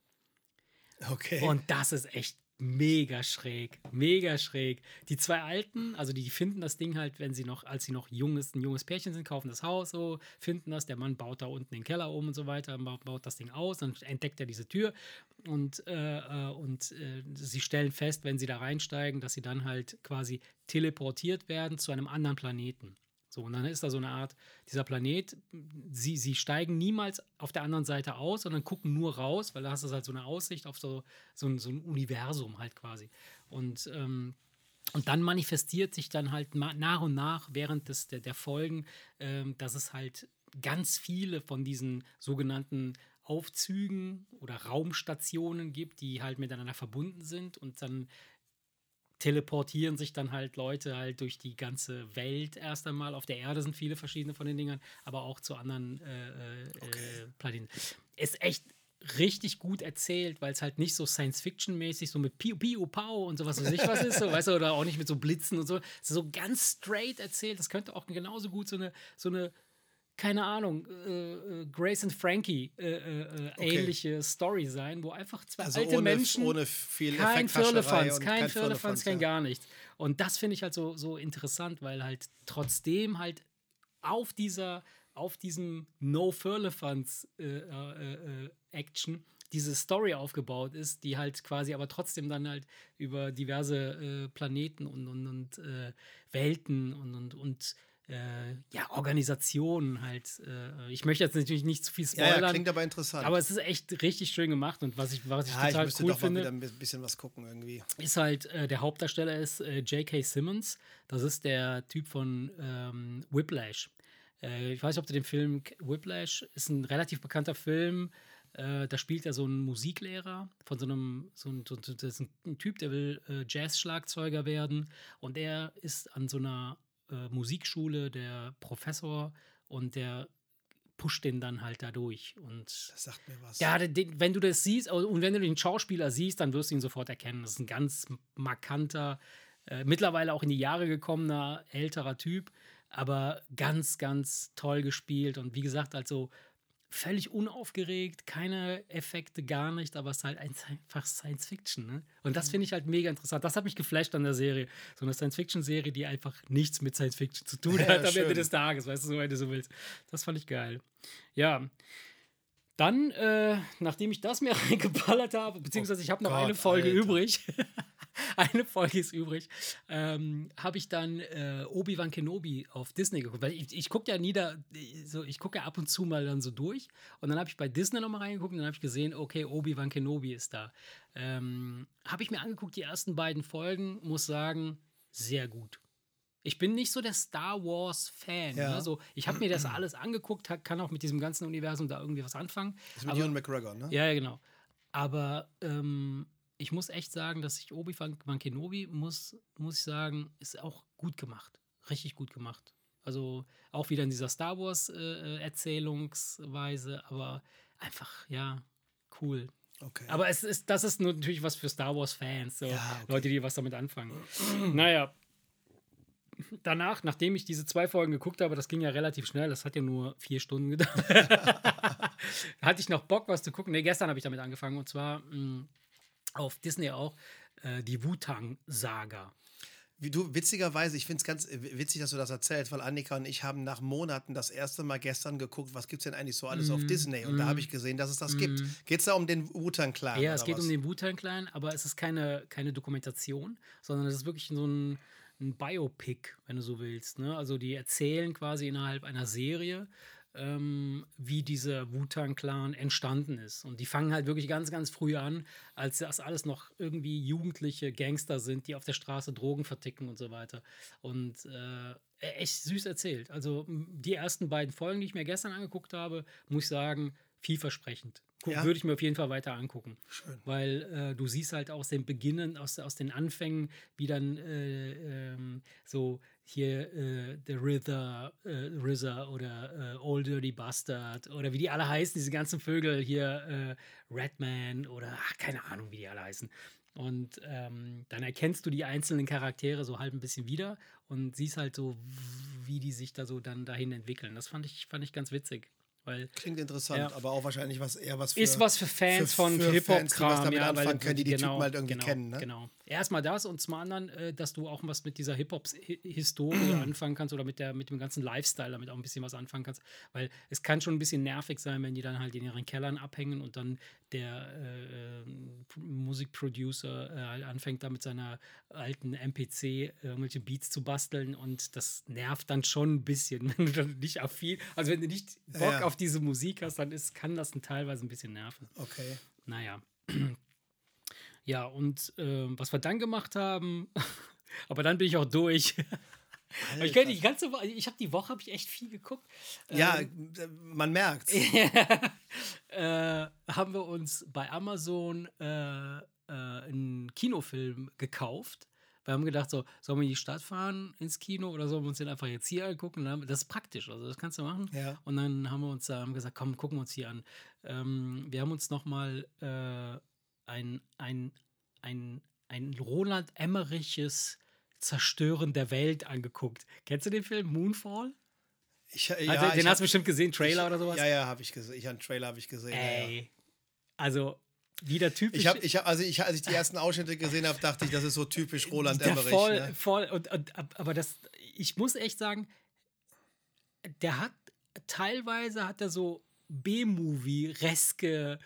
Okay. Und das ist echt mega schräg, mega schräg. Die zwei Alten, also die finden das Ding halt, wenn sie noch, als sie noch junges, ein junges Pärchen sind, kaufen das Haus so, finden das, der Mann baut da unten den Keller um und so weiter, baut das Ding aus, dann entdeckt er diese Tür und, äh, äh, und äh, sie stellen fest, wenn sie da reinsteigen, dass sie dann halt quasi teleportiert werden zu einem anderen Planeten. So, und dann ist da so eine Art, dieser Planet, sie, sie steigen niemals auf der anderen Seite aus, sondern gucken nur raus, weil da hast du halt so eine Aussicht auf so, so, ein, so ein Universum halt quasi. Und, ähm, und dann manifestiert sich dann halt nach und nach während des, der, der Folgen, ähm, dass es halt ganz viele von diesen sogenannten Aufzügen oder Raumstationen gibt, die halt miteinander verbunden sind und dann teleportieren sich dann halt Leute halt durch die ganze Welt erst einmal. Auf der Erde sind viele verschiedene von den Dingern, aber auch zu anderen äh, äh okay. äh, Planeten. Ist echt richtig gut erzählt, weil es halt nicht so Science-Fiction-mäßig so mit Piu Piu Pau und sowas weiß ich was ist, so, weißt du, oder auch nicht mit so Blitzen und so. So ganz straight erzählt. Das könnte auch genauso gut so eine, so eine keine Ahnung, äh, äh, Grace and Frankie äh, äh, äh, okay. ähnliche Story sein, wo einfach zwei also alte ohne, Menschen ohne viel kein Firlefanz, kein, kein Firlefanz, kein ja. gar nichts. Und das finde ich halt so, so interessant, weil halt trotzdem halt auf dieser, auf diesem No Firlefanz äh, Action diese Story aufgebaut ist, die halt quasi aber trotzdem dann halt über diverse Planeten und, und, und Welten und, und, und äh, ja, Organisationen halt. Äh, ich möchte jetzt natürlich nicht zu viel spoilern. Ja, ja, klingt aber interessant. Aber es ist echt richtig schön gemacht und was ich, was ich ja, total ich cool doch finde. Mal wieder ein bisschen was gucken irgendwie. Ist halt, äh, der Hauptdarsteller ist äh, J.K. Simmons. Das ist der Typ von ähm, Whiplash. Äh, ich weiß nicht, ob du den Film Whiplash ist ein relativ bekannter Film. Äh, da spielt er so einen Musiklehrer von so einem, so ein, so, das ist ein Typ, der will Jazz-Schlagzeuger werden und er ist an so einer äh, Musikschule, der Professor und der pusht den dann halt da durch. Und das sagt mir was. Ja, den, wenn du das siehst und wenn du den Schauspieler siehst, dann wirst du ihn sofort erkennen. Das ist ein ganz markanter, äh, mittlerweile auch in die Jahre gekommener, älterer Typ, aber ganz, ganz toll gespielt. Und wie gesagt, also völlig unaufgeregt, keine Effekte, gar nicht, aber es ist halt einfach Science Fiction. Ne? Und das finde ich halt mega interessant. Das hat mich geflasht an der Serie. So eine Science Fiction-Serie, die einfach nichts mit Science Fiction zu tun hat ja, am Ende des Tages, weißt du, so, wenn du so willst. Das fand ich geil. Ja. Dann, äh, nachdem ich das mir reingeballert habe, beziehungsweise ich habe noch Oh eine Folge Alter. übrig, eine Folge ist übrig, ähm, habe ich dann äh, Obi-Wan Kenobi auf Disney geguckt. Weil ich, ich gucke ja nieder, so, ich gucke ja ab und zu mal dann so durch. Und dann habe ich bei Disney nochmal reingeguckt und dann habe ich gesehen, okay, Obi-Wan Kenobi ist da. Ähm, habe ich mir angeguckt, die ersten beiden Folgen, muss sagen, sehr gut. Ich bin nicht so der Star Wars-Fan. Ja. Ne? So, ich habe mir das alles angeguckt, kann auch mit diesem ganzen Universum da irgendwie was anfangen. Das ist mit Aber- Ewan McGregor, ne? ja, genau. Aber ähm, ich muss echt sagen, dass ich Obi-Wan Wan Kenobi, muss, muss ich sagen, ist auch gut gemacht. Richtig gut gemacht. Also auch wieder in dieser Star Wars-Erzählungsweise, aber einfach, ja, cool. Okay. Aber es ist, das ist nur natürlich was für Star Wars-Fans, so Ja, okay. Leute, die was damit anfangen. naja. Danach, nachdem ich diese zwei Folgen geguckt habe, das ging ja relativ schnell, das hat ja nur vier Stunden gedauert, hatte ich noch Bock, was zu gucken. Ne, gestern habe ich damit angefangen und zwar mh, auf Disney auch äh, die Wu-Tang-Saga. Wie du, witzigerweise, ich finde es ganz äh, witzig, dass du das erzählst, weil Annika und ich haben nach Monaten das erste Mal gestern geguckt, was gibt es denn eigentlich so alles Mhm. auf Disney? Und da habe ich gesehen, dass es das gibt. Geht es da um den Wu-Tang-Clan? Ja, es geht was? um den Wu-Tang-Clan, aber es ist keine, keine Dokumentation, sondern es ist wirklich so ein, ein Biopic, wenn du so willst. Ne? Also die erzählen quasi innerhalb einer Serie, ähm, wie dieser Wu-Tang-Clan entstanden ist. Und die fangen halt wirklich ganz, ganz früh an, als das alles noch irgendwie jugendliche Gangster sind, die auf der Straße Drogen verticken und so weiter. Und äh, echt süß erzählt. Also die ersten beiden Folgen, die ich mir gestern angeguckt habe, muss ich sagen, vielversprechend. Ja? Würde ich mir auf jeden Fall weiter angucken. Schön. Weil äh, du siehst halt aus den Beginnen, aus, aus den Anfängen, wie dann äh, ähm, so hier äh, The Rither, äh, RZA oder äh, Old Dirty Bastard oder wie die alle heißen, diese ganzen Vögel hier, äh, Redman oder ach, keine Ahnung, wie die alle heißen. Und ähm, dann erkennst du die einzelnen Charaktere so halt ein bisschen wieder und siehst halt so, wie die sich da so dann dahin entwickeln. Das fand ich, fand ich ganz witzig. Weil Klingt interessant, Ja. aber auch wahrscheinlich was eher was für. ist was für Fans für- von Hip-Hop-Kram, damit ja, anfangen können, die die genau, Typen halt irgendwie genau, kennen, ne? Genau. Erstmal das und zum anderen, äh, dass du auch was mit dieser Hip-Hop-Historie anfangen kannst oder mit, der, mit dem ganzen Lifestyle damit auch ein bisschen was anfangen kannst. Weil es kann schon ein bisschen nervig sein, wenn die dann halt in ihren Kellern abhängen und dann der äh, äh, Musikproducer äh, halt anfängt da mit seiner alten MPC irgendwelche Beats zu basteln und das nervt dann schon ein bisschen, wenn du dann nicht auf viel, also wenn du nicht Bock Ja. auf diese Musik hast, dann ist, kann das teilweise ein bisschen nerven. Okay. Naja. Ja, und ähm, was wir dann gemacht haben, aber dann bin ich auch durch. Ich, kann die ganze Woche, ich habe die Woche habe ich echt viel geguckt. Ja, Ähm, äh, man merkt's. äh, haben wir uns bei Amazon äh, äh, einen Kinofilm gekauft. Wir haben gedacht, so, sollen wir in die Stadt fahren ins Kino oder sollen wir uns den einfach jetzt hier angucken? Das ist praktisch, also das kannst du machen. Ja. Und dann haben wir uns da haben gesagt, komm, gucken wir uns hier an. Ähm, wir haben uns nochmal äh, ein, ein, ein, ein Roland Emmeriches Zerstören der Welt angeguckt. Kennst du den Film Moonfall? Ich, ja, also, den ich hast du bestimmt gesehen, Trailer oder sowas. Ja, ja, habe ich gesehen. Ich einen Trailer habe ich gesehen. Ja, ja. Ey. Also, wieder typisch. Ich habe, ich hab, also ich, als ich die ersten Ausschnitte gesehen habe, dachte ich, das ist so typisch Roland Emmerich. voll, ne? voll und, und, ab- aber das, ich muss echt sagen, der hat teilweise hat er so B-Movie-reske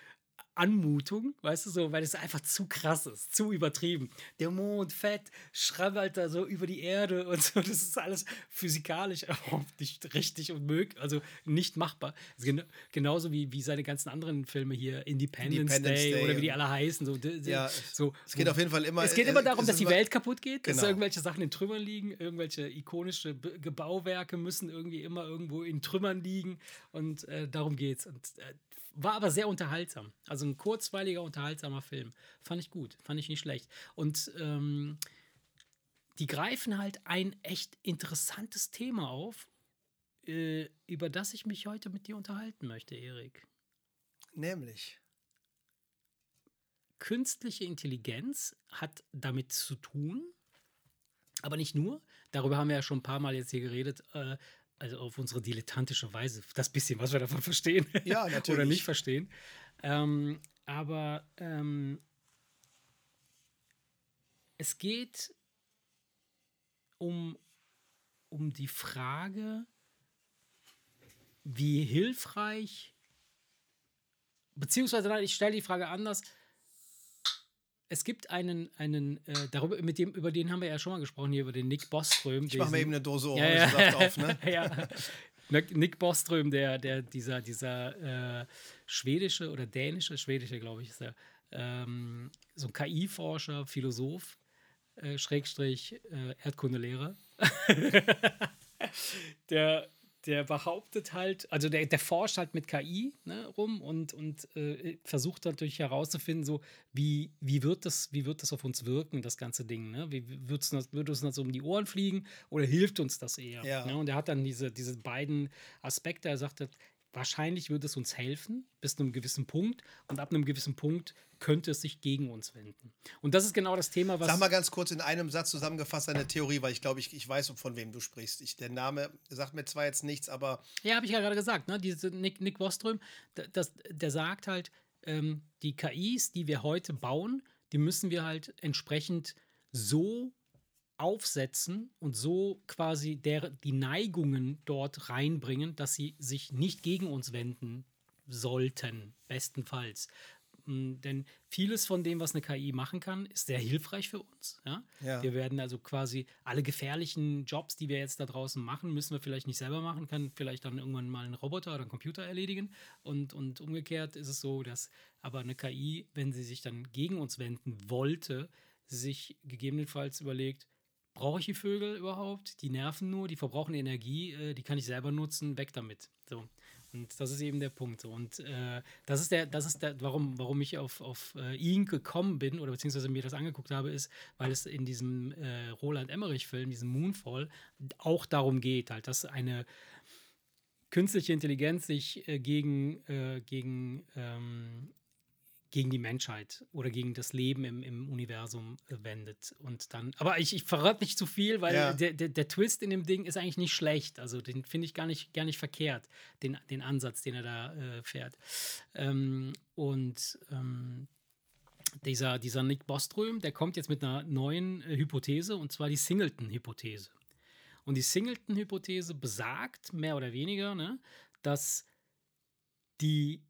Anmutung, weißt du so, weil es einfach zu krass ist, zu übertrieben. Der Mond fett, schrabbelt da so über die Erde und so, das ist alles physikalisch überhaupt nicht richtig und möglich, also nicht machbar. Also gen genauso wie, wie seine ganzen anderen Filme hier, Independence, Independence Day, Day oder wie die alle heißen. So, Ja, so, Es geht auf jeden Fall immer. es geht immer darum, dass die Welt kaputt geht, dass Genau. irgendwelche Sachen in Trümmern liegen, irgendwelche ikonische Gebauwerke müssen irgendwie immer irgendwo in Trümmern liegen und äh, darum geht's. Und äh, war aber sehr unterhaltsam. Also ein kurzweiliger, unterhaltsamer Film. Fand ich gut, fand ich nicht schlecht. Und ähm, die greifen halt ein echt interessantes Thema auf, äh, über das ich mich heute mit dir unterhalten möchte, Erik. Nämlich. künstliche Intelligenz hat damit zu tun, aber nicht nur. Darüber haben wir ja schon ein paar Mal jetzt hier geredet. Äh, also auf unsere dilettantische Weise, das bisschen, was wir davon verstehen Ja, oder natürlich. nicht verstehen. Ähm, aber ähm, es geht um, um die Frage, wie hilfreich beziehungsweise nein, ich stelle die Frage anders. Es gibt einen, einen äh, darüber, mit dem, über den haben wir ja schon mal gesprochen, hier über den Nick Boström. Ich mache mir eben eine Dose Ja, ja. Auf, ne? ja. Nick Nick Boström, der, der, dieser, dieser äh, schwedische oder dänische, schwedische, glaube ich, ist er, ähm, so ein KI-Forscher, Philosoph, äh, Schrägstrich, äh, Erdkundelehrer. der, der behauptet halt, also der, der forscht halt mit KI ne, rum und, und äh, versucht natürlich herauszufinden, so wie, wie, wird das, wie wird das auf uns wirken, das ganze Ding. Ne? Wie wird's, uns- wird uns das um die Ohren fliegen oder hilft uns das eher? Ja. Ne? Und er hat dann diese, diese beiden Aspekte. Er sagt, wahrscheinlich würde es uns helfen bis zu einem gewissen Punkt und ab einem gewissen Punkt könnte es sich gegen uns wenden. Und das ist genau das Thema, was. Sag mal ganz kurz in einem Satz zusammengefasst deine Theorie, weil ich glaube, ich, ich weiß, von wem du sprichst. Ich, der Name sagt mir zwar jetzt nichts, aber Ja, habe ich ja gerade gesagt. Ne? Diese Nick, Nick Boström, das, der sagt halt, ähm, die KIs, die wir heute bauen, die müssen wir halt entsprechend so aufsetzen und so quasi der, die Neigungen dort reinbringen, dass sie sich nicht gegen uns wenden sollten, bestenfalls. Mm, Denn vieles von dem, was eine KI machen kann, ist sehr hilfreich für uns. Ja? Ja. Wir werden also quasi alle gefährlichen Jobs, die wir jetzt da draußen machen, müssen wir vielleicht nicht selber machen, kann vielleicht dann irgendwann mal ein Roboter oder ein Computer erledigen. Und, und umgekehrt ist es so, dass aber eine KI, wenn sie sich dann gegen uns wenden wollte, sich gegebenenfalls überlegt, brauche ich die Vögel überhaupt? Die nerven nur, die verbrauchen Energie, äh, die kann ich selber nutzen, weg damit. So. Und das ist eben der Punkt. Und äh, das ist der, das ist der, warum, warum ich auf, auf äh, ihn gekommen bin oder beziehungsweise mir das angeguckt habe, ist, weil es in diesem äh, Roland Emmerich-Film, diesem Moonfall, auch darum geht, halt, dass eine künstliche Intelligenz sich äh, gegen, äh, gegen, ähm, gegen die Menschheit oder gegen das Leben im, im Universum wendet. Und dann, aber ich, ich verrate nicht zu viel, weil Ja. der, der, der Twist in dem Ding ist eigentlich nicht schlecht. Also den finde ich gar nicht, gar nicht verkehrt, den, den Ansatz, den er da äh, fährt. Ähm, und ähm, dieser, dieser Nick Boström, der kommt jetzt mit einer neuen äh, Hypothese, und zwar die Singleton-Hypothese. Und die Singleton-Hypothese besagt, mehr oder weniger, ne, dass die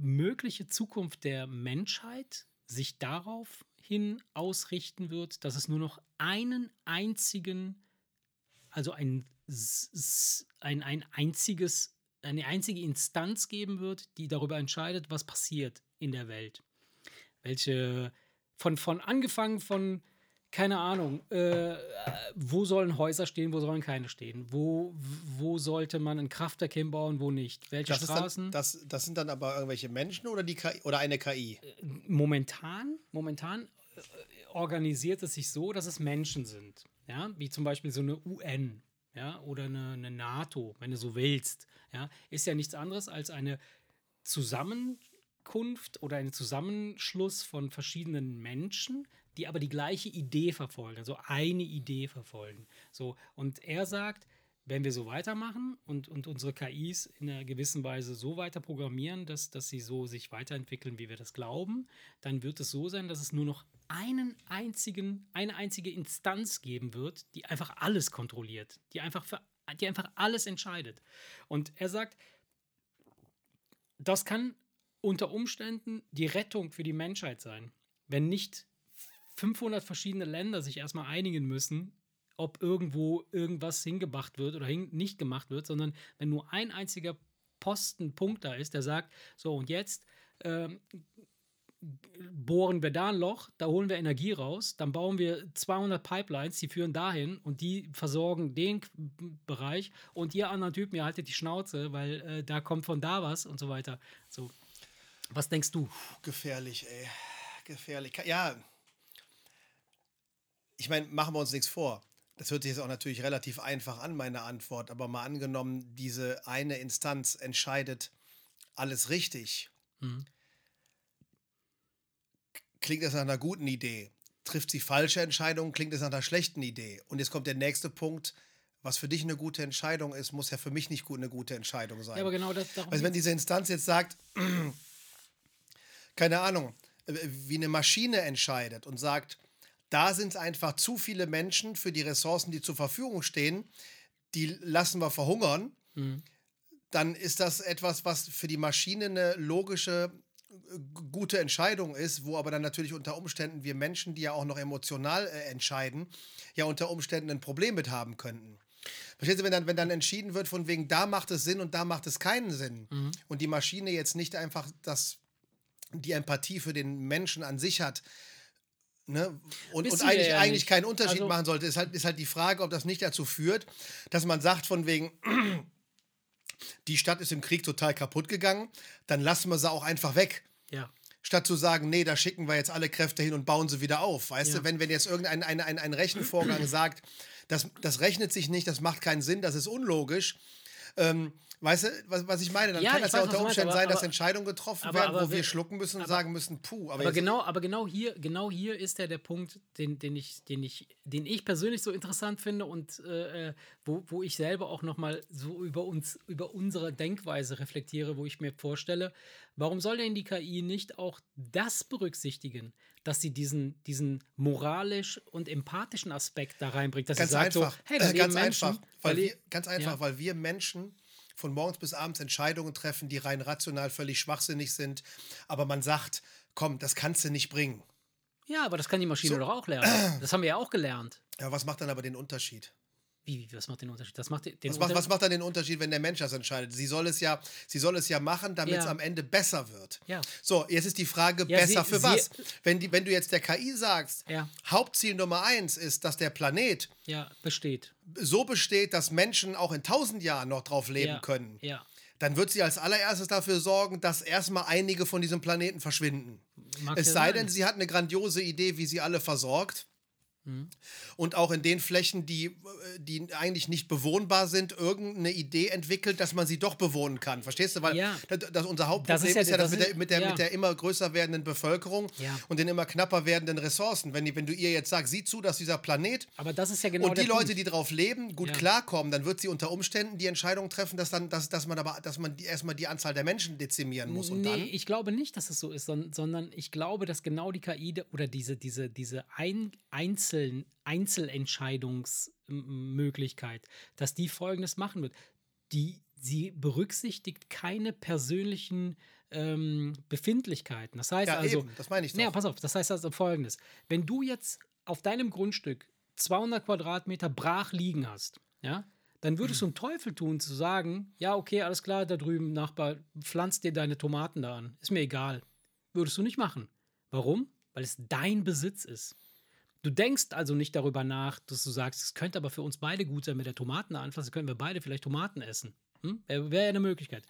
mögliche Zukunft der Menschheit sich darauf hin ausrichten wird, dass es nur noch einen einzigen, also ein, ein, ein einziges, eine einzige Instanz geben wird, die darüber entscheidet, was passiert in der Welt. Welche von, von angefangen von, keine Ahnung, äh, wo sollen Häuser stehen, wo sollen keine stehen? Wo, wo sollte man ein Kraftwerk hinbauen, wo nicht? Welche das, Straßen? dann, das, das sind dann aber irgendwelche Menschen oder, die KI, oder eine KI. momentan, momentan äh, organisiert es sich so, dass es Menschen sind. Ja, wie zum Beispiel so eine UN, ja, oder eine, eine NATO, wenn du so willst. Ja, ist ja nichts anderes als eine Zusammenkunft oder ein Zusammenschluss von verschiedenen Menschen, die aber die gleiche Idee verfolgen, also eine Idee verfolgen. So, und er sagt, wenn wir so weitermachen und, und unsere KIs in einer gewissen Weise so weiter programmieren, dass, dass sie so sich weiterentwickeln, wie wir das glauben, dann wird es so sein, dass es nur noch einen einzigen, eine einzige Instanz geben wird, die einfach alles kontrolliert, die einfach, für, die einfach alles entscheidet. Und er sagt, das kann unter Umständen die Rettung für die Menschheit sein, wenn nicht 500 verschiedene Länder sich erstmal einigen müssen, ob irgendwo irgendwas hingemacht wird oder nicht gemacht wird, sondern wenn nur ein einziger Postenpunkt da ist, der sagt, so und jetzt ähm, bohren wir da ein Loch, da holen wir Energie raus, dann bauen wir 200 Pipelines, die führen dahin und die versorgen den Bereich und ihr anderen Typen, ihr haltet die Schnauze, weil äh, da kommt von da was und so weiter. So, was denkst du? Gefährlich, ey. Gefährlich. Ja. Ich meine, machen wir uns nichts vor. Das hört sich jetzt auch natürlich relativ einfach an, meine Antwort. Aber mal angenommen, diese eine Instanz entscheidet alles richtig. Mhm. Klingt das nach einer guten Idee? Trifft sie falsche Entscheidungen? Klingt es nach einer schlechten Idee? Und jetzt kommt der nächste Punkt. Was für dich eine gute Entscheidung ist, muss ja für mich nicht gut eine gute Entscheidung sein. Ja, aber genau das Also wenn diese Instanz jetzt sagt, keine Ahnung, äh, wie eine Maschine entscheidet und sagt, da sind einfach zu viele Menschen für die Ressourcen, die zur Verfügung stehen, die lassen wir verhungern, Mhm. dann ist das etwas, was für die Maschine eine logische, äh, gute Entscheidung ist, wo aber dann natürlich unter Umständen wir Menschen, die ja auch noch emotional äh, entscheiden, ja unter Umständen ein Problem mit haben könnten. Verstehst du, wenn dann, wenn dann entschieden wird, von wegen, da macht es Sinn und da macht es keinen Sinn Mhm. und die Maschine jetzt nicht einfach das, die Empathie für den Menschen an sich hat, ne, und, und eigentlich, ja eigentlich keinen Unterschied Also- machen sollte, ist halt, ist halt die Frage, ob das nicht dazu führt, dass man sagt, von wegen, die Stadt ist im Krieg total kaputt gegangen, dann lassen wir sie auch einfach weg. Ja. Statt zu sagen, nee, da schicken wir jetzt alle Kräfte hin und bauen sie wieder auf. Weißt Ja. du, wenn, wenn jetzt irgendein ein, ein, ein Rechenvorgang sagt, das, das rechnet sich nicht, das macht keinen Sinn, das ist unlogisch. Ähm, weißt du, was, was ich meine? Dann Ja, kann das ja unter Umständen aber- sein, dass aber- Entscheidungen getroffen aber- werden, aber wo wir schlucken müssen und sagen müssen, puh. Aber, genau, aber genau hier, genau hier ist ja der Punkt, den, den, ich, den, ich, den ich persönlich so interessant finde und äh, wo, wo ich selber auch nochmal so über uns, über unsere Denkweise reflektiere, wo ich mir vorstelle, warum soll denn die KI nicht auch das berücksichtigen, dass sie diesen, diesen moralisch und empathischen Aspekt da reinbringt, dass Ganz sie sagt einfach. so, hey, da äh, ganz Menschen, einfach. Weil le- wir, ganz einfach, Ja. weil wir Menschen von morgens bis abends Entscheidungen treffen, die rein rational völlig schwachsinnig sind. Aber man sagt, komm, das kannst du nicht bringen. Ja, aber das kann die Maschine doch auch lernen. Das haben wir ja auch gelernt. Ja, was macht dann aber den Unterschied? Wie, wie, was macht den Unterschied? Das macht den, Was macht, was macht dann den Unterschied, wenn der Mensch das entscheidet? Sie soll es ja, sie soll es ja machen, damit Ja. es am Ende besser wird. Ja. So, jetzt ist die Frage, Ja, besser sie- für sie- was? Wenn, die, wenn du jetzt der KI sagst. Hauptziel Nummer eins ist, dass der Planet besteht. so besteht, dass Menschen auch in tausend Jahren noch drauf leben können, Ja. dann wird sie als allererstes dafür sorgen, dass erstmal einige von diesem Planeten verschwinden. Mag es sei denn, sie hat eine grandiose Idee, wie sie alle versorgt. Mhm. Und auch in den Flächen, die, äh, die eigentlich nicht bewohnbar sind, irgendeine Idee entwickelt, dass man sie doch bewohnen kann. Verstehst du? Weil Ja. das, das unser Hauptproblem Das ist ja- ist ja das, das mit, der, mit, der, ja. mit der immer größer werdenden Bevölkerung und den immer knapper werdenden Ressourcen. Wenn, die, wenn du ihr jetzt sagst, sieh zu, dass dieser Planet Aber das ist ja genau und die Leute, Punkt. die drauf leben, gut klarkommen, dann wird sie unter Umständen die Entscheidung treffen, dass, dann, dass, dass man aber dass man die, erstmal die Anzahl der Menschen dezimieren muss. Und nee, dann, ich glaube nicht, dass es so ist, sondern, sondern ich glaube, dass genau die KI oder diese, diese, diese ein, Einzeln, Einzelentscheidungsmöglichkeit, dass die folgendes machen wird. Die, sie berücksichtigt keine persönlichen ähm, Befindlichkeiten. Das heißt ja, also, eben, das meine ich doch. Ja, pass auf, das heißt also folgendes. Wenn du jetzt auf deinem Grundstück 200 Quadratmeter brach liegen hast, ja, dann würdest du einen Teufel tun zu sagen, ja, okay, alles klar, da drüben, Nachbar, pflanzt dir deine Tomaten da an. Ist mir egal. Würdest du nicht machen. Warum? Weil es dein Besitz ist. Du denkst also nicht darüber nach, dass du sagst, es könnte aber für uns beide gut sein mit der Tomaten anfassen, können wir beide vielleicht Tomaten essen. Hm? Wäre wär eine Möglichkeit.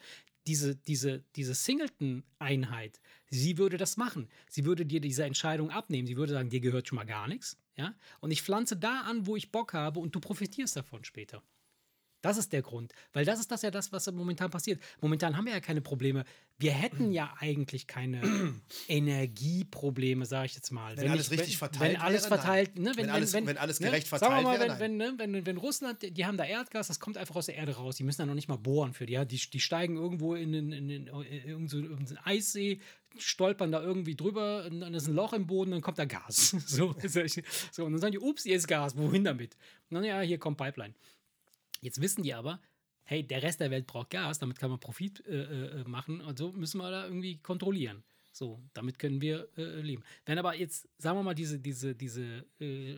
Diese, diese, diese Singleton-Einheit, sie würde das machen. Sie würde dir diese Entscheidung abnehmen. Sie würde sagen, dir gehört schon mal gar nichts. Ja? Und ich pflanze da an, wo ich Bock habe und du profitierst davon später. Das ist der Grund. Weil das ist das ja das, was momentan passiert. Momentan haben wir ja keine Probleme. Wir hätten ja eigentlich keine Energieprobleme, sage ich jetzt mal. Wenn alles richtig verteilt Wenn alles wäre, verteilt, ne, Wenn alles- wenn alles gerecht Sagen verteilt wir mal, wäre, wenn, wenn, ne, wenn, wenn Russland, die haben da Erdgas, das kommt einfach aus der Erde raus. Die müssen da noch nicht mal bohren für die. Ja? Die, die steigen irgendwo in, in, in, in, in irgendeinen so, irgendeinen Eissee, stolpern da irgendwie drüber, und dann ist ein Loch im Boden, dann kommt da Gas. So, so und dann sagen die, ups, hier ist Gas, wohin damit? Und dann, ja, hier kommt Pipeline. Jetzt wissen die aber, hey, der Rest der Welt braucht Gas, damit kann man Profit äh, äh, machen und so müssen wir da irgendwie kontrollieren. So, damit können wir äh, leben. Wenn aber jetzt, sagen wir mal, diese, diese, diese äh, äh,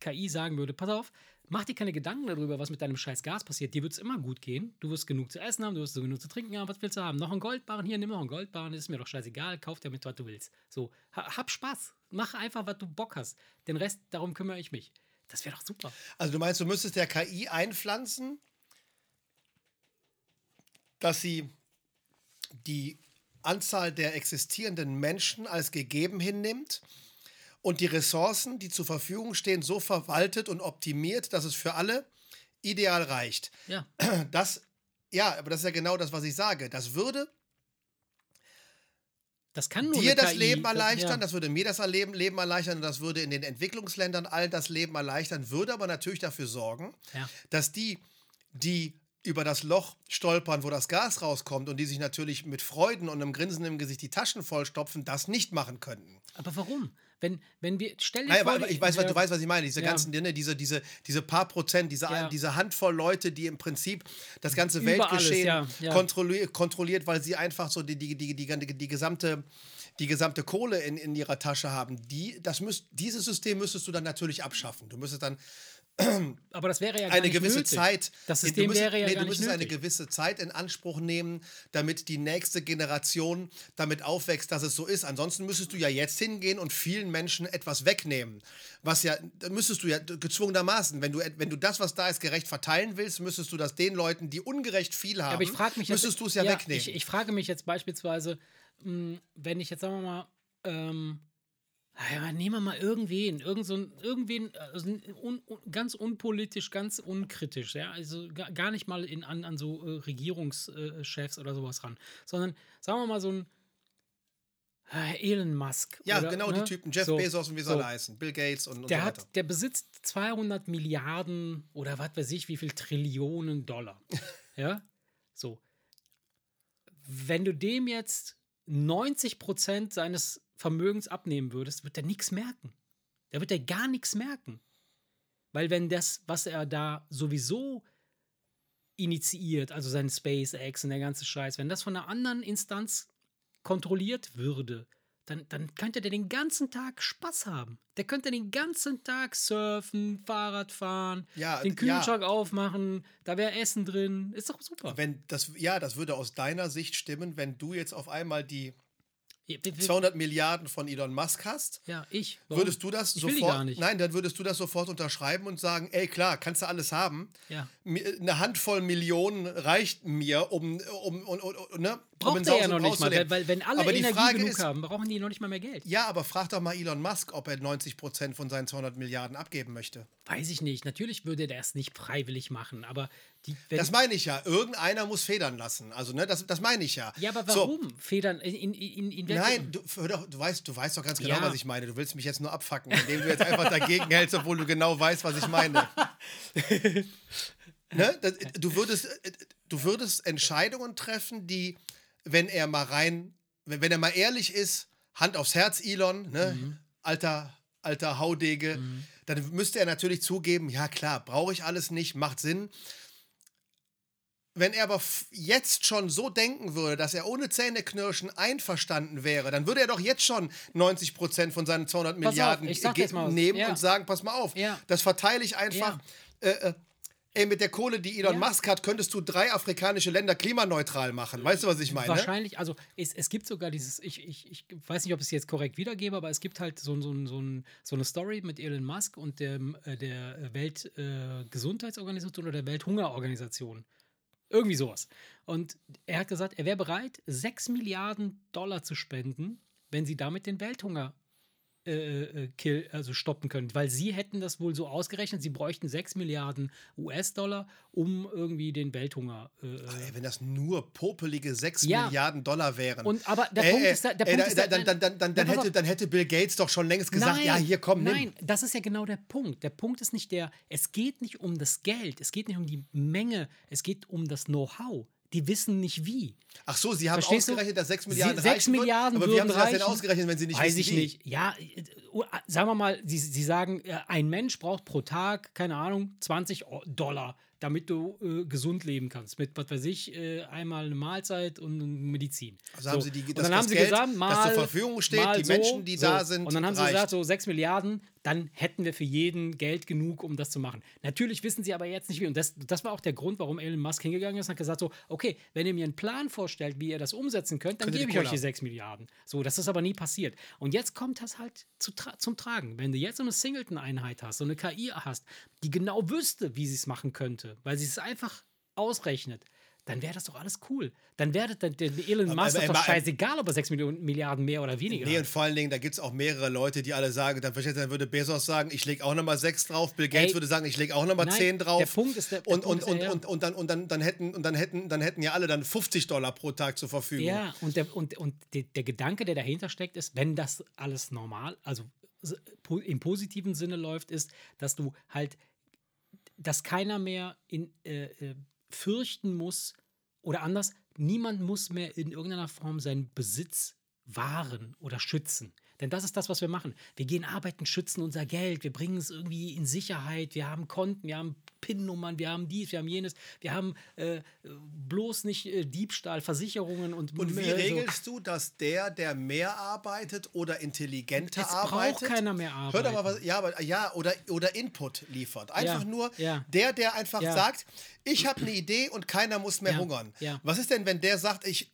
KI sagen würde, pass auf, mach dir keine Gedanken darüber, was mit deinem scheiß Gas passiert. Dir wird es immer gut gehen. Du wirst genug zu essen haben, du wirst genug zu trinken haben. Was willst du haben? Noch einen Goldbarren? Hier, nimm noch einen Goldbarren. Ist mir doch scheißegal. Kauf damit, was du willst. So, ha, hab Spaß. Mach einfach, was du Bock hast. Den Rest, darum kümmere ich mich. Das wäre doch super. Also du meinst, du müsstest der KI einpflanzen, dass sie die Anzahl der existierenden Menschen als gegeben hinnimmt und die Ressourcen, die zur Verfügung stehen, so verwaltet und optimiert, dass es für alle ideal reicht. Ja. Das, ja, aber das ist ja genau das, was ich sage. Das würde Das kann nur dir das KI. Leben erleichtern, ja. das würde mir das Leben, Leben erleichtern und das würde in den Entwicklungsländern all das Leben erleichtern, würde aber natürlich dafür sorgen, Ja. dass die, die über das Loch stolpern, wo das Gas rauskommt und die sich natürlich mit Freuden und einem Grinsen im Gesicht die Taschen vollstopfen, das nicht machen könnten. Aber warum? Wenn, wenn wir, stell dir Naja, vor, aber, die- ich weiß, was, ja, du weißt, was ich meine. Diese Ja. ganzen, ne, diese, diese, diese paar Prozent, diese, Ja. diese Handvoll Leute, die im Prinzip das ganze Über alles, Weltgeschehen ja, ja. Kontrolli kontrolliert, weil sie einfach so die, die, die, die, die, die gesamte die gesamte Kohle in, in ihrer Tasche haben, die, das müsst, dieses System müsstest du dann natürlich abschaffen. Du müsstest dann aber das wäre ja gar eine nicht gewisse nötig. Zeit. Das du System müsstest- wäre ja nee, gar du nicht müsstest eine nötig. gewisse Zeit in Anspruch nehmen, damit die nächste Generation damit aufwächst, dass es so ist. Ansonsten müsstest du ja jetzt hingehen und vielen Menschen etwas wegnehmen. Was ja, müsstest du ja gezwungenermaßen, wenn du, wenn du das, was da ist, gerecht verteilen willst, müsstest du das den Leuten, die ungerecht viel haben, frage mich müsstest du es ja, wegnehmen. Ich, ich frage mich jetzt beispielsweise, mh, wenn ich jetzt sagen wir mal, ähm, ja, nehmen wir mal irgendwen, irgend so ein, irgendwen, also un, un, ganz unpolitisch, ganz unkritisch, ja, also ga- gar nicht mal in, an, an so äh, Regierungschefs oder sowas ran, sondern sagen wir mal so ein äh, Elon Musk. ja, oder, genau ne? die Typen. Jeff So, Bezos und wie sie so. alle heißen. Bill Gates und, und Der, so weiter. hat, der besitzt 200 Milliarden oder was weiß ich, wie viel Trillionen Dollar. ja, so. Wenn du dem jetzt 90 Prozent seines Vermögens abnehmen würdest, wird er nichts merken. Da wird er gar nichts merken. Weil wenn das, was er da sowieso initiiert, also sein SpaceX und der ganze Scheiß, wenn das von einer anderen Instanz kontrolliert würde, dann, dann könnte der den ganzen Tag Spaß haben. Der könnte den ganzen Tag surfen, Fahrrad fahren, Ja, den ja. Kühlschrank aufmachen, da wäre Essen drin. Ist doch super. Wenn das, ja, das würde aus deiner Sicht stimmen, wenn du jetzt auf einmal die Ja, 200 Milliarden von Elon Musk hast. ja, ich. Warum? Würdest du das Ich sofort? Nein, dann würdest du das sofort unterschreiben und sagen, ey klar, kannst du alles haben. Ja. Mi- Eine Handvoll Millionen reicht mir, um, um, um, um, um ne? Braucht er ja noch nicht mal, weil, weil wenn alle Aber Energie Frage genug ist, haben, brauchen die noch nicht mal mehr Geld. ja, aber frag doch mal Elon Musk, ob er 90 Prozent von seinen 200 Milliarden abgeben möchte. Weiß ich nicht. Natürlich würde der es nicht freiwillig machen, aber die, Das meine ich ja. Irgendeiner muss federn lassen. Also, ne, das, das meine ich ja. ja, aber So, warum? Federn in, in, in, Nein, du, doch, du, weißt, du weißt doch ganz genau, Ja. was ich meine. Du willst mich jetzt nur abfacken, indem du jetzt einfach dagegen hältst, obwohl du genau weißt, was ich meine. ne? das, du, würdest, du würdest Entscheidungen treffen, die, wenn er mal rein, wenn, wenn er mal ehrlich ist, Hand aufs Herz, Elon, ne? Mhm. alter, alter Haudege, dann müsste er natürlich zugeben, ja klar, brauche ich alles nicht, macht Sinn. Wenn er aber jetzt schon so denken würde, dass er ohne Zähneknirschen einverstanden wäre, dann würde er doch jetzt schon 90 Prozent von seinen 200 auf, Milliarden was. nehmen Ja. und sagen, pass mal auf, Ja. das verteile ich einfach. Äh, äh, ey, mit der Kohle, die Elon Ja. Musk hat, könntest du drei afrikanische Länder klimaneutral machen. Weißt du, was ich meine? Wahrscheinlich, also es, es gibt sogar dieses, ich, ich, ich weiß nicht, ob ich es jetzt korrekt wiedergebe, aber es gibt halt so, so, so, so eine Story mit Elon Musk und dem, äh, der Weltgesundheitsorganisation äh, oder der Welthungerorganisation. Irgendwie sowas. Und er hat gesagt, er wäre bereit, 6 Milliarden Dollar zu spenden, wenn sie damit den Welthunger äh, äh, kill, also stoppen können. Weil sie hätten das wohl so ausgerechnet, sie bräuchten 6 Milliarden US-Dollar, um irgendwie den Welthunger äh, Ey, wenn das nur popelige 6 Ja. Milliarden Dollar wären. Und aber der Ey, Punkt ey, ist, der Punkt ist, da- da- dann, dann, dann, dann, Ja, dann, pass hätte, auf. dann hätte Bill Gates doch schon längst gesagt, ja, hier komm, nimm. Nein, das ist ja genau der Punkt. Der Punkt ist nicht der, es geht nicht um das Geld, es geht nicht um die Menge, es geht um das Know-how. Die wissen nicht wie. Ach so, Sie haben Verstehst du? ausgerechnet, dass 6 Sie- Milliarden sechs reichen würden, Milliarden aber wie haben würden Sie das denn ausgerechnet, wenn Sie nicht Weiß wissen, ich wie? nicht. Ja, äh, uh, sagen wir mal, Sie, Sie sagen, äh, ein Mensch braucht pro Tag, keine Ahnung, 20 O- Dollar, damit du äh, gesund leben kannst. Mit, was weiß ich, äh, einmal eine Mahlzeit und Medizin. Also haben Sie die- und das- dann das haben Sie Geld, gesagt, das mal, zur Verfügung steht, die Menschen, die da sind, Und dann haben Sie reicht. gesagt, so 6 Milliarden, dann hätten wir für jeden Geld genug, um das zu machen. Natürlich wissen Sie aber jetzt nicht wie. Und das, das war auch der Grund, warum Elon Musk hingegangen ist und hat gesagt, so, okay, wenn ihr mir einen Plan vorstellt, wie ihr das umsetzen könnt, dann Könnt ihr gebe ich euch die 6 Milliarden. So, das ist aber nie passiert. Und jetzt kommt das halt zu tra zum Tragen. Wenn du jetzt so eine Singleton-Einheit hast, so eine KI hast, die genau wüsste, wie sie es machen könnte, weil sie es einfach ausrechnet, dann wäre das doch alles cool. Dann wäre der, der Elon Musk aber- doch aber- scheißegal, ob er 6 Millionen, Milliarden mehr oder weniger Nee, hat. und vor allen Dingen, da gibt es auch mehrere Leute, die alle sagen, dann, dann würde Bezos sagen, ich lege auch nochmal 6 drauf, Bill Gates Ey, würde sagen, ich lege auch nochmal nein, 10 drauf. der Punkt ist der- der und, Punkt und, ist und, ja, ja. und, und, dann, und dann, dann, hätten, und dann, hätten, dann hätten ja alle dann 50 Dollar pro Tag zur Verfügung. Ja, und, der, und, und der, der Gedanke, der dahinter steckt, ist, wenn das alles normal, also im positiven Sinne läuft, ist, dass du halt, dass keiner mehr in, äh, äh, fürchten muss, oder anders, niemand muss mehr in irgendeiner Form seinen Besitz wahren oder schützen. Denn das ist das, was wir machen. Wir gehen arbeiten, schützen unser Geld, wir bringen es irgendwie in Sicherheit, wir haben Konten, wir haben PIN-Nummern, wir haben dies, wir haben jenes, wir haben äh, bloß nicht äh, Diebstahl, Versicherungen und Und wie regelst du, dass der, der mehr arbeitet oder intelligenter Es arbeitet? braucht keiner mehr arbeiten. mal was, ja, aber, ja oder, oder Input liefert. Einfach Ja, nur ja. der, der einfach Ja. sagt, ich habe eine Idee und keiner muss mehr hungern. Was ist denn, wenn der sagt, ich-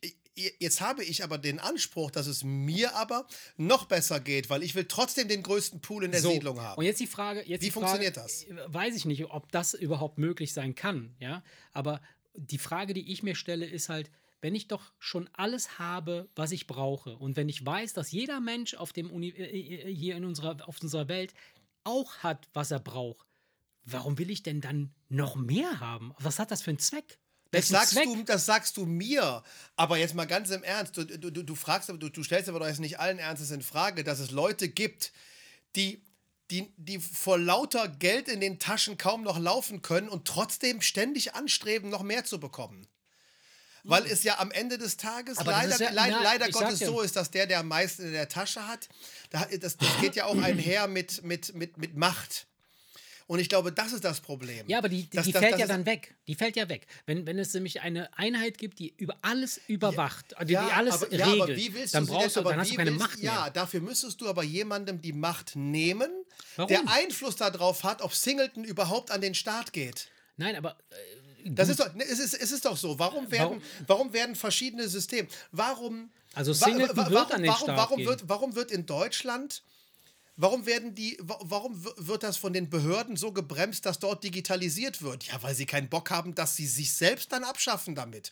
jetzt habe ich aber den Anspruch, dass es mir aber noch besser geht, weil ich will trotzdem den größten Pool in der So, Siedlung haben. Und jetzt die Frage, jetzt Wie die funktioniert Frage, das? äh, Weiß ich nicht, ob das überhaupt möglich sein kann, ja. Aber die Frage, die ich mir stelle, ist halt, wenn ich doch schon alles habe, was ich brauche, und wenn ich weiß, dass jeder Mensch auf dem Uni äh, äh, hier in unserer, auf unserer Welt auch hat, was er braucht, warum will ich denn dann noch mehr haben? Was hat das für einen Zweck? Das sagst, Zweck? du, das sagst du mir. Aber jetzt mal ganz im Ernst. Du, du, du, fragst, du, du stellst aber doch jetzt nicht allen Ernstes in Frage, dass es Leute gibt, die, die, die vor lauter Geld in den Taschen kaum noch laufen können und trotzdem ständig anstreben, noch mehr zu bekommen. Weil es ja am Ende des Tages Aber leider, ja- leider, na, leider Gottes ja. so ist, dass der, der am meisten in der Tasche hat, da, das, das geht ja auch einher mit, mit, mit, mit Macht. Und ich glaube, das ist das Problem. Ja, aber die, die, Das- die das- fällt das ja dann weg. Die fällt ja weg. Wenn, wenn es nämlich eine Einheit gibt, die über alles überwacht, die, die alles aber, regelt, ja, aber wie willst dann du brauchst denn, du, aber dann hast du keine willst, Macht Ja, mehr. dafür müsstest du aber jemandem die Macht nehmen, Warum? der Einfluss darauf hat, ob Singleton überhaupt an den Start geht. Nein, aber äh, Das ist doch, ne, es, ist, es ist doch so. Warum werden, warum werden verschiedene Systeme? Warum? Also wa- Singleton wa- wird an den warum, Start warum gehen. wird, warum wird in Deutschland, warum werden die, wa- warum wird das von den Behörden so gebremst, dass dort digitalisiert wird? Ja, weil sie keinen Bock haben, dass sie sich selbst dann abschaffen damit.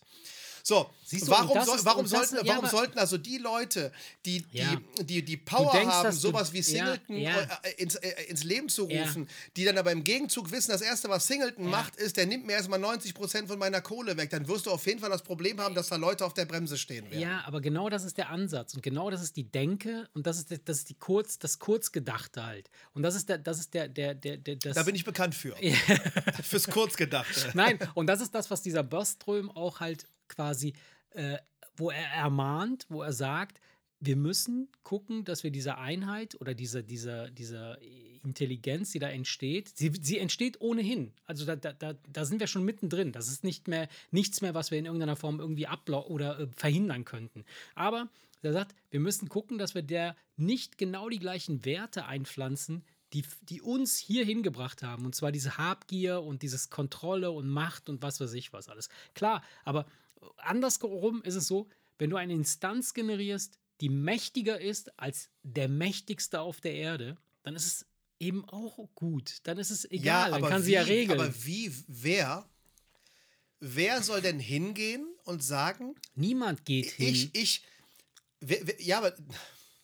So, Siehst warum, ist- warum, und das- sollten, ja, warum sollten also die Leute, die die, Ja. die, die Power denkst, haben, sowas wie Singleton ja. äh, ins, äh, ins Leben zu rufen, die dann aber im Gegenzug wissen, das Erste, was Singleton macht, ist, der nimmt mir erstmal 90% von meiner Kohle weg. Dann wirst du auf jeden Fall das Problem haben, dass da Leute auf der Bremse stehen werden. ja, aber genau das ist der Ansatz und genau das ist die Denke und das ist, das ist die kurz, das Kurzgedachte halt. Und das ist der, das ist der, der, der, der das, Da bin ich bekannt für. Fürs Kurzgedachte. Nein, und das ist das, was dieser Börström auch halt quasi, äh, wo er ermahnt, wo er sagt, wir müssen gucken, dass wir diese Einheit oder diese, diese, diese Intelligenz, die da entsteht, sie, sie entsteht ohnehin. Also da, da, da, da sind wir schon mittendrin. Das ist nicht mehr nichts mehr, was wir in irgendeiner Form irgendwie ablau oder äh, verhindern könnten. Aber er sagt, wir müssen gucken, dass wir der nicht genau die gleichen Werte einpflanzen, die, die uns hier hingebracht haben. Und zwar diese Habgier und dieses Kontrolle und Macht und was weiß ich was alles. Klar, aber andersherum ist es so, wenn du eine Instanz generierst, die mächtiger ist als der mächtigste auf der Erde, dann ist es eben auch gut. Dann ist es egal, dann kann wie, sie ja regeln. Aber wie, wer, wer soll denn hingehen und sagen, Niemand geht hin. ich, ich, wer, wer, ja, aber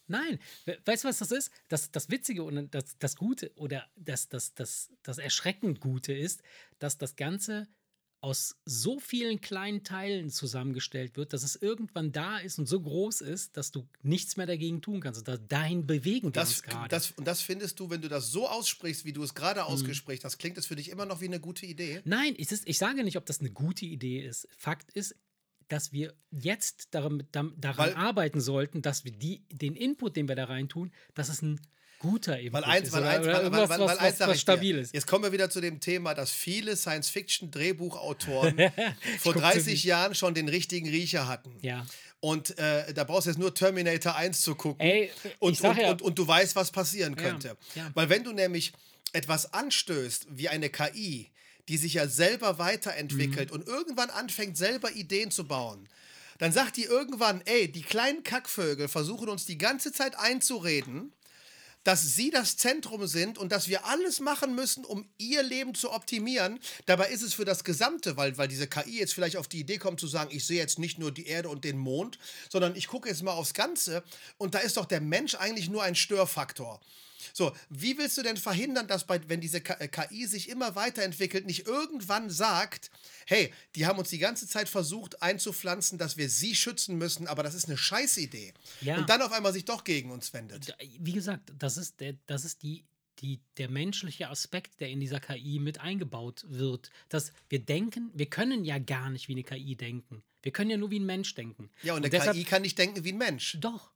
Nein, we- weißt du, was das ist? Das, das Witzige und das, das Gute oder das, das, das, das erschreckend Gute ist, dass das Ganze aus so vielen kleinen Teilen zusammengestellt wird, dass es irgendwann da ist und so groß ist, dass du nichts mehr dagegen tun kannst. Und da, dahin bewegen wir das, uns gerade. das, und das findest du, wenn du das so aussprichst, wie du es gerade Mhm. ausgesprochen hast, klingt das für dich immer noch wie eine gute Idee? Nein, ist, ich sage nicht, ob das eine gute Idee ist. Fakt ist, dass wir jetzt daran, daran Weil- arbeiten sollten, dass wir die, den Input, den wir da rein tun, dass es ein guter Input Weil eins, ist. weil eins, weil, irgendwas, weil, was, weil eins was, was stabil ist. Jetzt kommen wir wieder zu dem Thema, dass viele Science-Fiction-Drehbuchautoren vor guck 30 Jahren schon den richtigen Riecher hatten. Ja. Und äh, da brauchst du jetzt nur Terminator 1 zu gucken. Ey, und, und, ja- und, und du weißt, was passieren könnte. ja. Weil wenn du nämlich etwas anstößt, wie eine KI, die sich ja selber weiterentwickelt Mhm. und irgendwann anfängt, selber Ideen zu bauen, dann sagt die irgendwann, ey, die kleinen Kackvögel versuchen uns die ganze Zeit einzureden, dass sie das Zentrum sind und dass wir alles machen müssen, um ihr Leben zu optimieren. Dabei ist es für das Gesamte, weil, weil diese KI jetzt vielleicht auf die Idee kommt zu sagen, ich sehe jetzt nicht nur die Erde und den Mond, sondern ich gucke jetzt mal aufs Ganze und da ist doch der Mensch eigentlich nur ein Störfaktor. So, wie willst du denn verhindern, dass bei, wenn diese K- äh, KI sich immer weiterentwickelt, nicht irgendwann sagt, hey, die haben uns die ganze Zeit versucht einzupflanzen, dass wir sie schützen müssen, aber das ist eine Scheißidee. Ja. Und dann auf einmal sich doch gegen uns wendet. Wie gesagt, das ist, der, das ist die, die, der menschliche Aspekt, der in dieser KI mit eingebaut wird. Dass wir denken, wir können ja gar nicht wie eine KI denken. Wir können ja nur wie ein Mensch denken. Ja, und eine deshalb, KI kann nicht denken wie ein Mensch. Doch.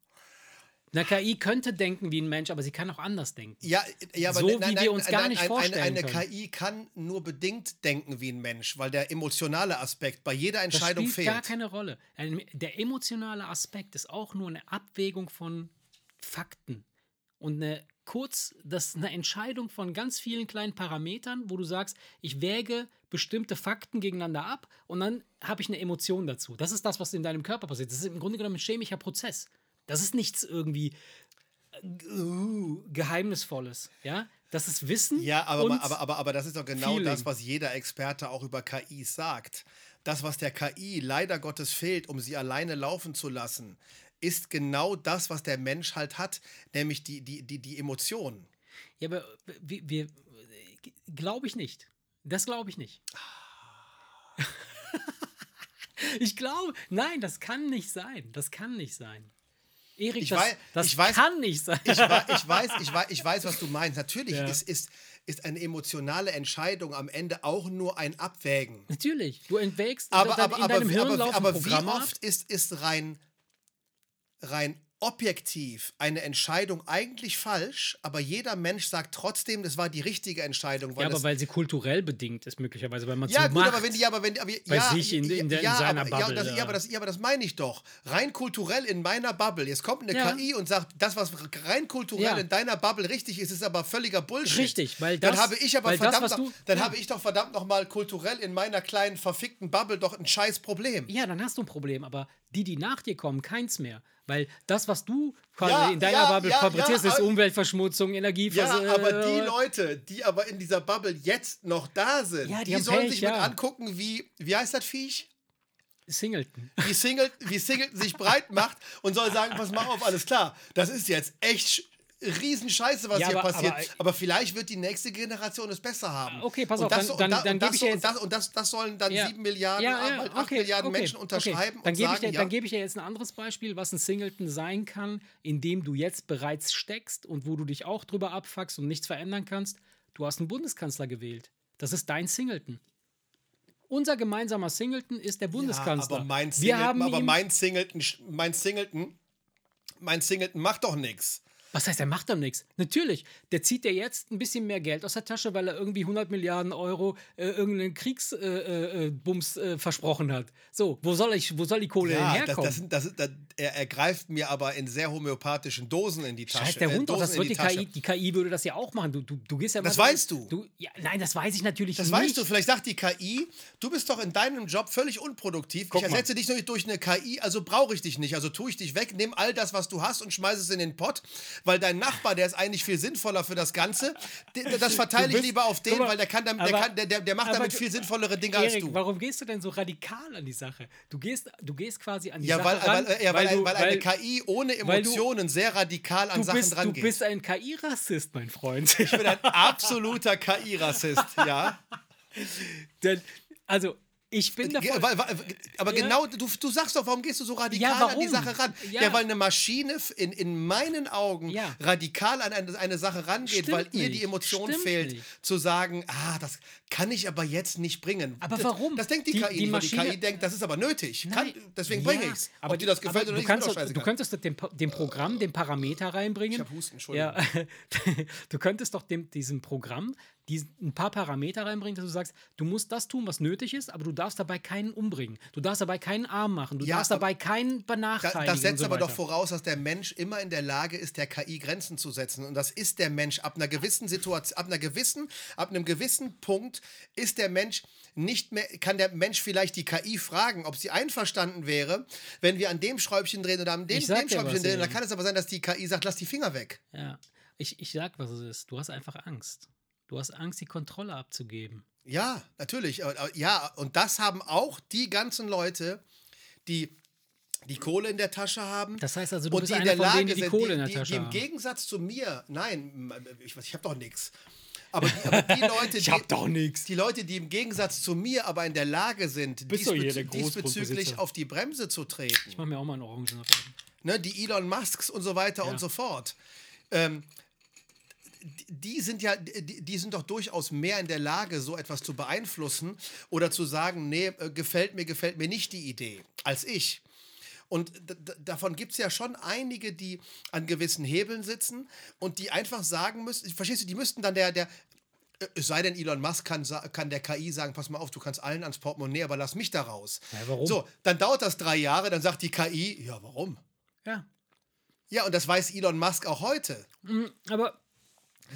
Eine KI könnte denken wie ein Mensch, aber sie kann auch anders denken. Ja, ja aber So, nein, wie nein, wir uns nein, gar nicht vorstellen Eine, eine können. KI kann nur bedingt denken wie ein Mensch, weil der emotionale Aspekt bei jeder Das Entscheidung spielt fehlt. gar keine Rolle. Der emotionale Aspekt ist auch nur eine Abwägung von Fakten. Und eine kurz, das ist eine Entscheidung von ganz vielen kleinen Parametern, wo du sagst, ich wäge bestimmte Fakten gegeneinander ab und dann habe ich eine Emotion dazu. Das ist das, was in deinem Körper passiert. Das ist im Grunde genommen ein chemischer Prozess. Das ist nichts irgendwie uh, Geheimnisvolles. Ja? Das ist Wissen. Ja, aber, und aber, aber, aber das ist doch genau Feeling. das, was jeder Experte auch über KIs sagt. Das, was der KI leider Gottes fehlt, um sie alleine laufen zu lassen, ist genau das, was der Mensch halt hat, nämlich die, die, die, die Emotionen. Ja, aber wir, wir glaube ich nicht. Das glaube ich nicht. ich glaube, nein, das kann nicht sein. Das kann nicht sein. Erik, Ich das, wei- das ich weiß- kann nicht sein. Ich, wei- ich, weiß, ich, weiß, ich weiß, was du meinst. Natürlich Ja. ist, ist, ist eine emotionale Entscheidung am Ende auch nur ein Abwägen. Natürlich, du entwägst Aber, aber, in aber, deinem wie- Hirn aber, aber wie oft ist, ist rein, rein objektiv eine Entscheidung eigentlich falsch, aber jeder Mensch sagt trotzdem, das war die richtige Entscheidung. Ja, aber weil sie kulturell bedingt ist, möglicherweise, weil man ja, so gut, macht. aber wenn die, aber wenn, aber, Bei ja, sich in- in der- in ja, seiner aber, ja, Bubble, das, ja. ja, aber das, ja, aber das meine ich doch. Rein kulturell in meiner Bubble. Jetzt kommt eine Ja. KI und sagt, das, was rein kulturell Ja. in deiner Bubble richtig ist, ist aber völliger Bullshit. Richtig, weil dann das- habe ich aber weil das, verdammt, was noch, du- dann ja. habe ich doch verdammt noch mal kulturell in meiner kleinen verfickten Bubble doch ein scheiß Problem. Ja, dann hast du ein Problem, aber die, die nach dir kommen, keins mehr. Weil das, was du quasi Ja, in deiner ja, Bubble ja, fabrizierst, ja, ist Umweltverschmutzung, Ja, Energieversorgung. aber die Leute, die aber in dieser Bubble jetzt noch da sind, Ja, die die, sollen Pech, sich mit ja. angucken, wie, wie heißt das Viech? Singleton. Wie Single, wie Singleton sich breit macht und soll sagen, pass mal auf, alles klar, das ist jetzt echt Riesenscheiße, was Ja, hier aber- passiert. aber- Aber, vielleicht wird die nächste Generation es besser haben. Okay, pass und auf, das, dann- und dann- da- dann und gebe das, ich dir und jetzt- das, und das, das sollen dann Ja. sieben Milliarden, Ja, ja, bald acht okay, Milliarden okay, Menschen okay. unterschreiben Dann und gebe sagen, ich, dir- ja, dann gebe ich dir jetzt ein anderes Beispiel, was ein Singleton sein kann, in dem du jetzt bereits steckst und wo du dich auch drüber abfuckst und nichts verändern kannst. Du hast einen Bundeskanzler gewählt. Das ist dein Singleton. Unser gemeinsamer Singleton ist der Bundeskanzler. Ja, aber mein Singleton, aber mein Singleton, mein Singleton, mein Singleton macht doch nichts. Was heißt, er macht doch nichts? Natürlich, der zieht dir jetzt ein bisschen mehr Geld aus der Tasche, weil er irgendwie 100 Milliarden Euro äh, irgendeinen Kriegsbums äh, äh, Bums, äh, versprochen hat. So, wo soll, ich, wo soll die Kohle Ja, das, herkommen? das, das, sind- das, er, er greift mir aber in sehr homöopathischen Dosen in die Tasche. Scheiß der äh, Hund doch, das wird die. KI, die KI würde das ja auch machen. Du, du, du gehst ja Das mal- weißt du. ja, nein, das weiß ich natürlich Das nicht. weißt du, vielleicht sagt die KI, du bist doch in deinem Job völlig unproduktiv. Guck ich mal. ersetze dich nur durch eine KI, also brauche ich dich nicht. Also tue ich dich weg, nimm all das, was du hast und schmeiß es in den Pott, weil dein Nachbar, der ist eigentlich viel sinnvoller für das Ganze. Das verteile Du ich bist- lieber auf den, mal, weil der, kann, damit- der, aber- kann, der, der, der macht damit du- viel sinnvollere Dinge als Erik, du. warum gehst du denn so radikal an die Sache? Du gehst, du gehst quasi an die Ja, Sache weil, ran, weil, ja, weil, du, weil eine KI ohne weil du- Emotionen sehr radikal an du Sachen bist, dran du geht. bist ein KI-Rassist, mein Freund. ich bin ein absoluter KI-Rassist, ja. Denn, also, ich bin Ge- davon... weil, aber Ja. genau, du, du sagst doch, warum gehst du so radikal Ja, an die? Sache ran? Ja. Ja, weil eine Maschine in, in meinen Augen radikal an eine, eine Sache rangeht, Stimmt weil ihr die nicht. Emotion Stimmt fehlt, nicht. zu sagen, ah, das kann ich aber jetzt nicht bringen. Aber das, warum? Das denkt die, Die- KI die nicht, weil die Maschine- KI denkt, das ist aber nötig. Kann, deswegen bringe ich es. Aber Ob dir das gefällt aber oder du nicht, kannst, ist du könntest doch dem, dem Programm den Parameter reinbringen. Ich hab Husten, Entschuldigung. Du könntest doch dem, diesem Programm diesen, ein paar Parameter reinbringen, dass du sagst, du musst das tun, was nötig ist, aber du darfst dabei keinen umbringen. Du darfst dabei keinen arm machen. Du Ja, darfst dabei keinen benachteiligen. das setzt so aber doch voraus, dass der Mensch immer in der Lage ist, der KI Grenzen zu setzen. Und das ist der Mensch ab einer gewissen Situation, ab einer gewissen, ab einem gewissen Punkt ist der Mensch nicht mehr, kann der Mensch vielleicht die KI fragen, ob sie einverstanden wäre, wenn wir an dem Schräubchen drehen oder an dem, dem Schräubchen was, drehen. Da kann es aber sein, dass die KI sagt, lass die Finger weg. Ja, ich, ich sag, was es ist. Du hast einfach Angst. Du hast Angst, die Kontrolle abzugeben. Ja, natürlich. Aber- aber- Ja, und das haben auch die ganzen Leute, die die Kohle in der Tasche haben. Das heißt also, du und bist die in einer der von Lage denen, die die sind, Kohle in der die, Tasche die im haben. Gegensatz zu mir, nein, ich, ich habe doch nichts. Aber die, aber die Leute, Ich hab die, doch nix. Die Leute, die im Gegensatz zu mir aber in der Lage sind, diesbezü diesbezüglich auf die Bremse zu treten, Ich mach mir auch mal einen Orangen. ne, die Elon Musks und so weiter Ja. und so fort, ähm, die sind ja, die, die sind doch durchaus mehr in der Lage, so etwas zu beeinflussen oder zu sagen, nee, äh, gefällt mir, gefällt mir nicht die Idee, als ich. Und davon gibt es ja schon einige, die an gewissen Hebeln sitzen und die einfach sagen müssen, verstehst du, die müssten dann der, der äh, es sei denn, Elon Musk kann, kann der KI sagen, pass mal auf, du kannst allen ans Portemonnaie, aber lass mich da raus. Ja, warum? So, dann dauert das drei Jahre, dann sagt die KI, ja, warum? Ja. Ja, und das weiß Elon Musk auch heute. Mhm, aber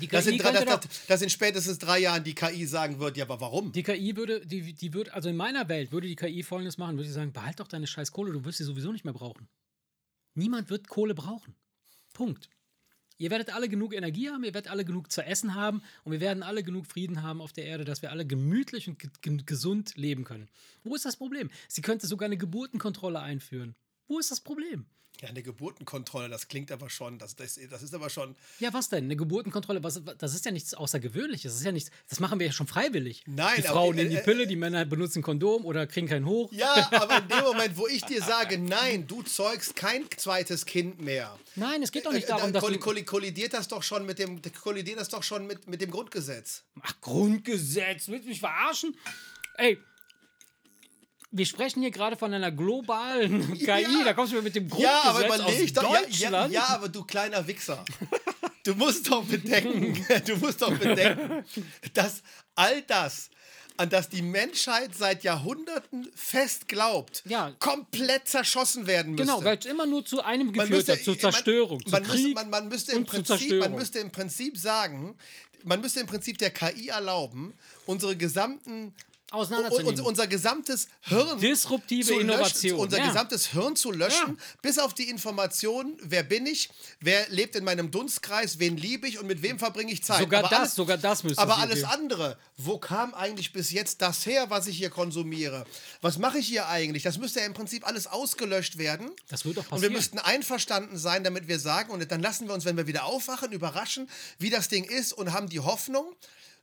die KI Das sind, das, das, das in spätestens drei Jahren die KI sagen wird, ja, aber warum? Die KI würde, die, die würde, also in meiner Welt würde die KI folgendes machen, würde sie sagen, behalt doch deine scheiß Kohle, du wirst sie sowieso nicht mehr brauchen. Niemand wird Kohle brauchen. Punkt. Ihr werdet alle genug Energie haben, ihr werdet alle genug zu essen haben und wir werden alle genug Frieden haben auf der Erde, dass wir alle gemütlich und ge ge gesund leben können. Wo ist das Problem? Sie könnte sogar eine Geburtenkontrolle einführen. Wo ist das Problem? Ja, eine Geburtenkontrolle, das klingt aber schon, das, das, das ist aber schon. Ja, was denn? Eine Geburtenkontrolle, was, das ist ja nichts Außergewöhnliches. Das ist ja nichts, das machen wir ja schon freiwillig. Nein, die Frauen äh, nehmen die äh, Pille, die Männer benutzen Kondom oder kriegen keinen hoch. Ja, aber in dem Moment, wo ich dir sage, nein, du zeugst kein zweites Kind mehr. Nein, es geht doch nicht äh, darum, dann dass kolli kollidiert das doch schon mit dem kollidiert das doch schon mit, mit dem Grundgesetz. Ach, Grundgesetz, willst du mich verarschen? Ey, wir sprechen hier gerade von einer globalen KI, Ja. da kommst du mir mit dem Grundgesetz Ja, aber aus überleg doch, ja, ja, Deutschland. ja, aber du kleiner Wichser. Du musst doch bedenken, du musst doch bedenken, dass all das, an das die Menschheit seit Jahrhunderten fest glaubt, Ja. komplett zerschossen werden müsste. Genau, weil es immer nur zu einem geführt müsste- hat, zur man- Zerstörung, man, zu müsste, Krieg man, man, müsste im Prinzip, man müsste im Prinzip sagen, man müsste im Prinzip der KI erlauben, unsere gesamten Auseinanderzunehmen. un- unser gesamtes Hirn Disruptive zu Innovation, Löschen, unser ja. gesamtes Hirn zu löschen, bis auf die Information, wer bin ich, wer lebt in meinem Dunstkreis, wen liebe ich und mit wem verbringe ich Zeit. Sogar Aber das, alles, sogar das müsste Aber alles geben. andere, wo kam eigentlich bis jetzt das her, was ich hier konsumiere? Was mache ich hier eigentlich? Das müsste ja im Prinzip alles ausgelöscht werden. Das wird doch Und wir passieren. müssten einverstanden sein, damit wir sagen, und dann lassen wir uns, wenn wir wieder aufwachen, überraschen, wie das Ding ist und haben die Hoffnung,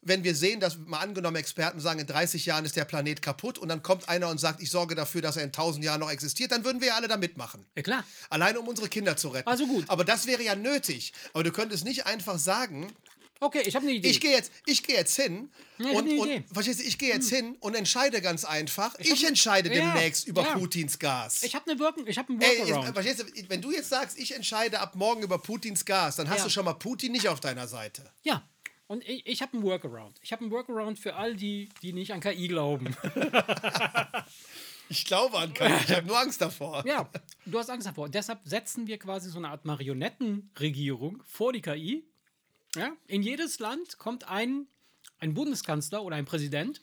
wenn wir sehen, dass mal angenommen Experten sagen, in 30 Jahren ist der Planet kaputt und dann kommt einer und sagt, ich sorge dafür, dass er in 1000 Jahren noch existiert, dann würden wir ja alle da mitmachen. Ja, klar. Alleine um unsere Kinder zu retten. Also gut. Aber das wäre ja nötig. Aber du könntest nicht einfach sagen, Okay, ich habe eine Idee. ich gehe jetzt, ich gehe jetzt hin Ja, ich und, und. Hm. verstehst du, ich gehe jetzt hin und entscheide ganz einfach. Ich, hab- entscheide Ja, demnächst über ja. Putins Gas. ich habe eine Work ich hab einen Ey, Workaround. jetzt, verstehst du, wenn du jetzt sagst, ich entscheide ab morgen über Putins Gas, dann hast du schon mal Putin nicht auf deiner Seite. ja, und ich, ich habe einen Workaround. Ich habe einen Workaround für all die, die nicht an KI glauben. Ich glaube an keinen, ich habe nur Angst davor. Ja, du hast Angst davor. Deshalb setzen wir quasi so eine Art Marionettenregierung vor die KI. Ja? In jedes Land kommt ein, ein Bundeskanzler oder ein Präsident,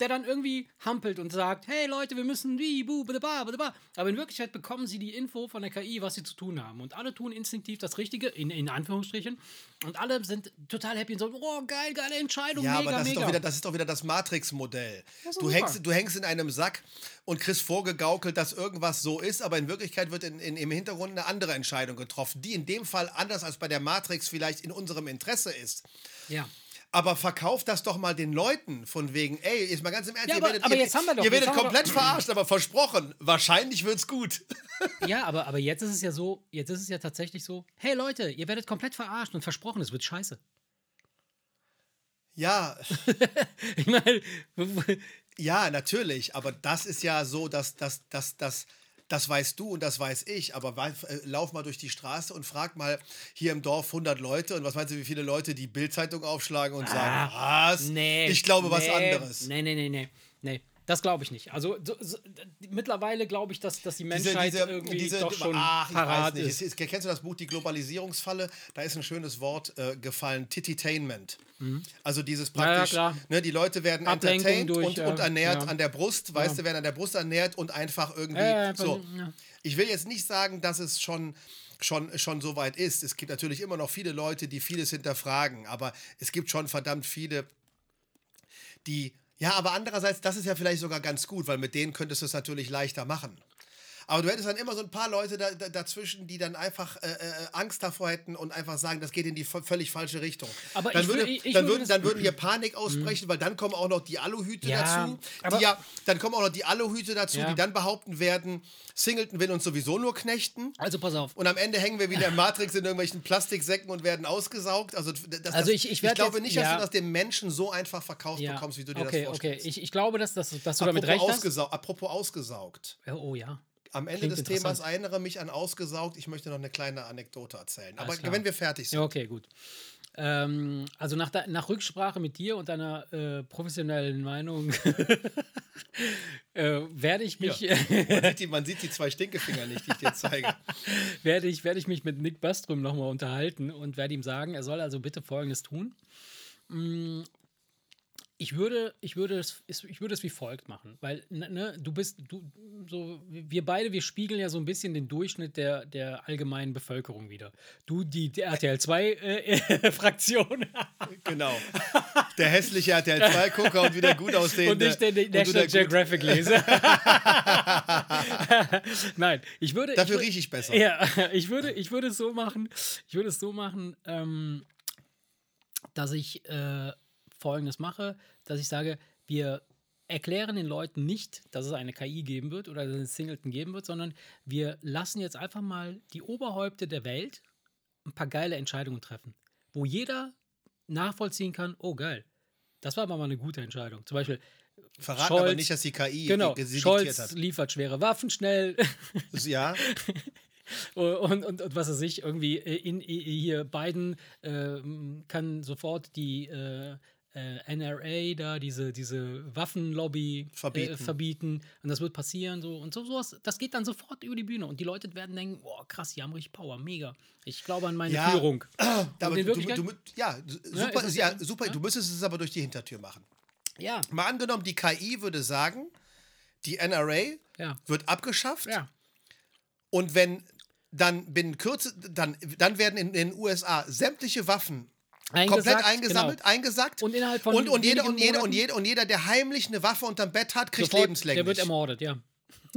der dann irgendwie hampelt und sagt, hey Leute, wir müssen wie, bu, bada, ba, bada, ba. Aber in Wirklichkeit bekommen sie die Info von der KI, was sie zu tun haben. Und alle tun instinktiv das Richtige, in, in Anführungsstrichen. Und alle sind total happy und so, oh geil, geile Entscheidung, Ja, mega, aber das ist, mega. doch wieder, das ist doch wieder das Matrix-Modell. ist Du hängst, du hängst in einem Sack und kriegst vorgegaukelt, dass irgendwas so ist, aber in Wirklichkeit wird in, in, im Hintergrund eine andere Entscheidung getroffen, die in dem Fall anders als bei der Matrix vielleicht in unserem Interesse ist. ja. Aber verkauft das doch mal den Leuten von wegen, ey, jetzt mal ganz im Ernst, Ja, ihr aber- werdet, aber ihr, jetzt haben wir doch- ihr werdet komplett verarscht, aber versprochen, wahrscheinlich wird's gut. Ja, aber, aber jetzt ist es ja so, jetzt ist es ja tatsächlich so, hey Leute, ihr werdet komplett verarscht und versprochen, es wird scheiße. Ja, Ich meine, ja, natürlich, aber das ist ja so, dass das, das, das, das weißt du und das weiß ich, aber äh, lauf mal durch die Straße und frag mal hier im Dorf 100 Leute und was meinst du, wie viele Leute die Bildzeitung aufschlagen und sagen, was? nee. ich glaube was nee, anderes. Nee, nee, nee, nee. Nee, das glaube ich nicht. Also so, so, mittlerweile glaube ich, dass, dass die Diese, Menschheit diese, irgendwie diese, doch schon ach, ich parat weiß nicht. ist. Ist. Kennst du das Buch Die Globalisierungsfalle? Da ist ein schönes Wort äh, gefallen, Tititainment. Also dieses Mhm. Ja, ja, praktisch, klar. ne, die Leute werden Ablenkung entertained durch, und, ja, und ernährt ja. an der Brust, weißt du, werden an der Brust ernährt und einfach irgendwie Ja, ja, einfach so. ja. Ich will jetzt nicht sagen, dass es schon schon, schon so weit ist. Es gibt natürlich immer noch viele Leute, die vieles hinterfragen, aber es gibt schon verdammt viele, die, ja, aber andererseits, das ist ja vielleicht sogar ganz gut, weil mit denen könntest du es natürlich leichter machen. Aber du hättest dann immer so ein paar Leute da, da, dazwischen, die dann einfach äh, äh, Angst davor hätten und einfach sagen, das geht in die völlig falsche Richtung. Aber dann, ich würde, würde- ich dann, würde würden, dann würden hier Panik ausbrechen, weil dann kommen auch noch die Aluhüte Ja, dazu. Die ja, dann kommen auch noch die Aluhüte dazu, Ja. die dann behaupten werden, Singleton will uns sowieso nur knechten. Also pass auf. Und am Ende hängen wir wieder in Matrix in irgendwelchen Plastiksäcken und werden ausgesaugt. Also, das, Also ich- ich werd glaube jetzt- nicht, dass ja. du das den Menschen so einfach verkauft bekommst, wie du dir okay, das okay. vorstellst. Ich, ich glaube, dass, dass, dass du damit apropos, recht hast. apropos ausgesaugt. Oh ja. Am Ende Klingt des Themas erinnere mich an ausgesaugt. Ich möchte noch eine kleine Anekdote erzählen. Aber Alles klar. wenn wir fertig sind. Ja, okay, gut. Ähm, also nach, de- nach Rücksprache mit dir und deiner äh, professionellen Meinung äh, werde ich mich Man, sieht die, man sieht die zwei Stinkefinger nicht, die ich dir zeige. werde ich, werde ich mich mit Nick Baström nochmal unterhalten und werde ihm sagen, er soll also bitte Folgendes tun. Ich würde, ich würde es, ich würde es wie folgt machen, weil ne, ne, du bist, du, so, wir beide, wir spiegeln ja so ein bisschen den Durchschnitt der, der allgemeinen Bevölkerung wieder. Du, die, die RTL 2 äh, Genau. Der hässliche RTL 2-Gucker und wieder gut aussehende. und ich der, National der gut- Geographic lese. Nein, ich würde. Dafür rieche ich besser. Ja, ich würde, ich würde es so machen, ich würde es so machen, ähm, dass ich äh, folgendes mache, dass ich sage, wir erklären den Leuten nicht, dass es eine KI geben wird oder dass es einen Singleton geben wird, sondern wir lassen jetzt einfach mal die Oberhäupte der Welt ein paar geile Entscheidungen treffen, wo jeder nachvollziehen kann, oh geil, das war aber mal eine gute Entscheidung. Zum Beispiel, Verraten Scholz- aber nicht, dass die KI genau, Scholz hat. liefert schwere Waffen schnell, Ja, Und, und, und was weiß ich, irgendwie in, in, hier Biden äh, kann sofort die äh, äh, NRA da, diese, diese Waffenlobby Verbieten. Äh, verbieten. Und das wird passieren. So. Und so, sowas, das geht dann sofort über die Bühne. Und die Leute werden denken, boah, krass, die haben richtig Power, mega. Ich glaube an meine Ja. Führung. aber du, du, ja, super, ja, ja- super. ja? Du müsstest es aber durch die Hintertür machen. Ja, Mal angenommen, die KI würde sagen, die NRA ja, wird abgeschafft ja. und wenn dann binnen Kürze, dann, dann werden in den USA sämtliche Waffen komplett Eingesackt, eingesammelt, genau. eingesackt. Und innerhalb von und, und, jeder, und, jeder, und, jeder, und jeder, der heimlich eine Waffe unterm Bett hat, kriegt Sofort, lebenslänglich. der wird ermordet, ja.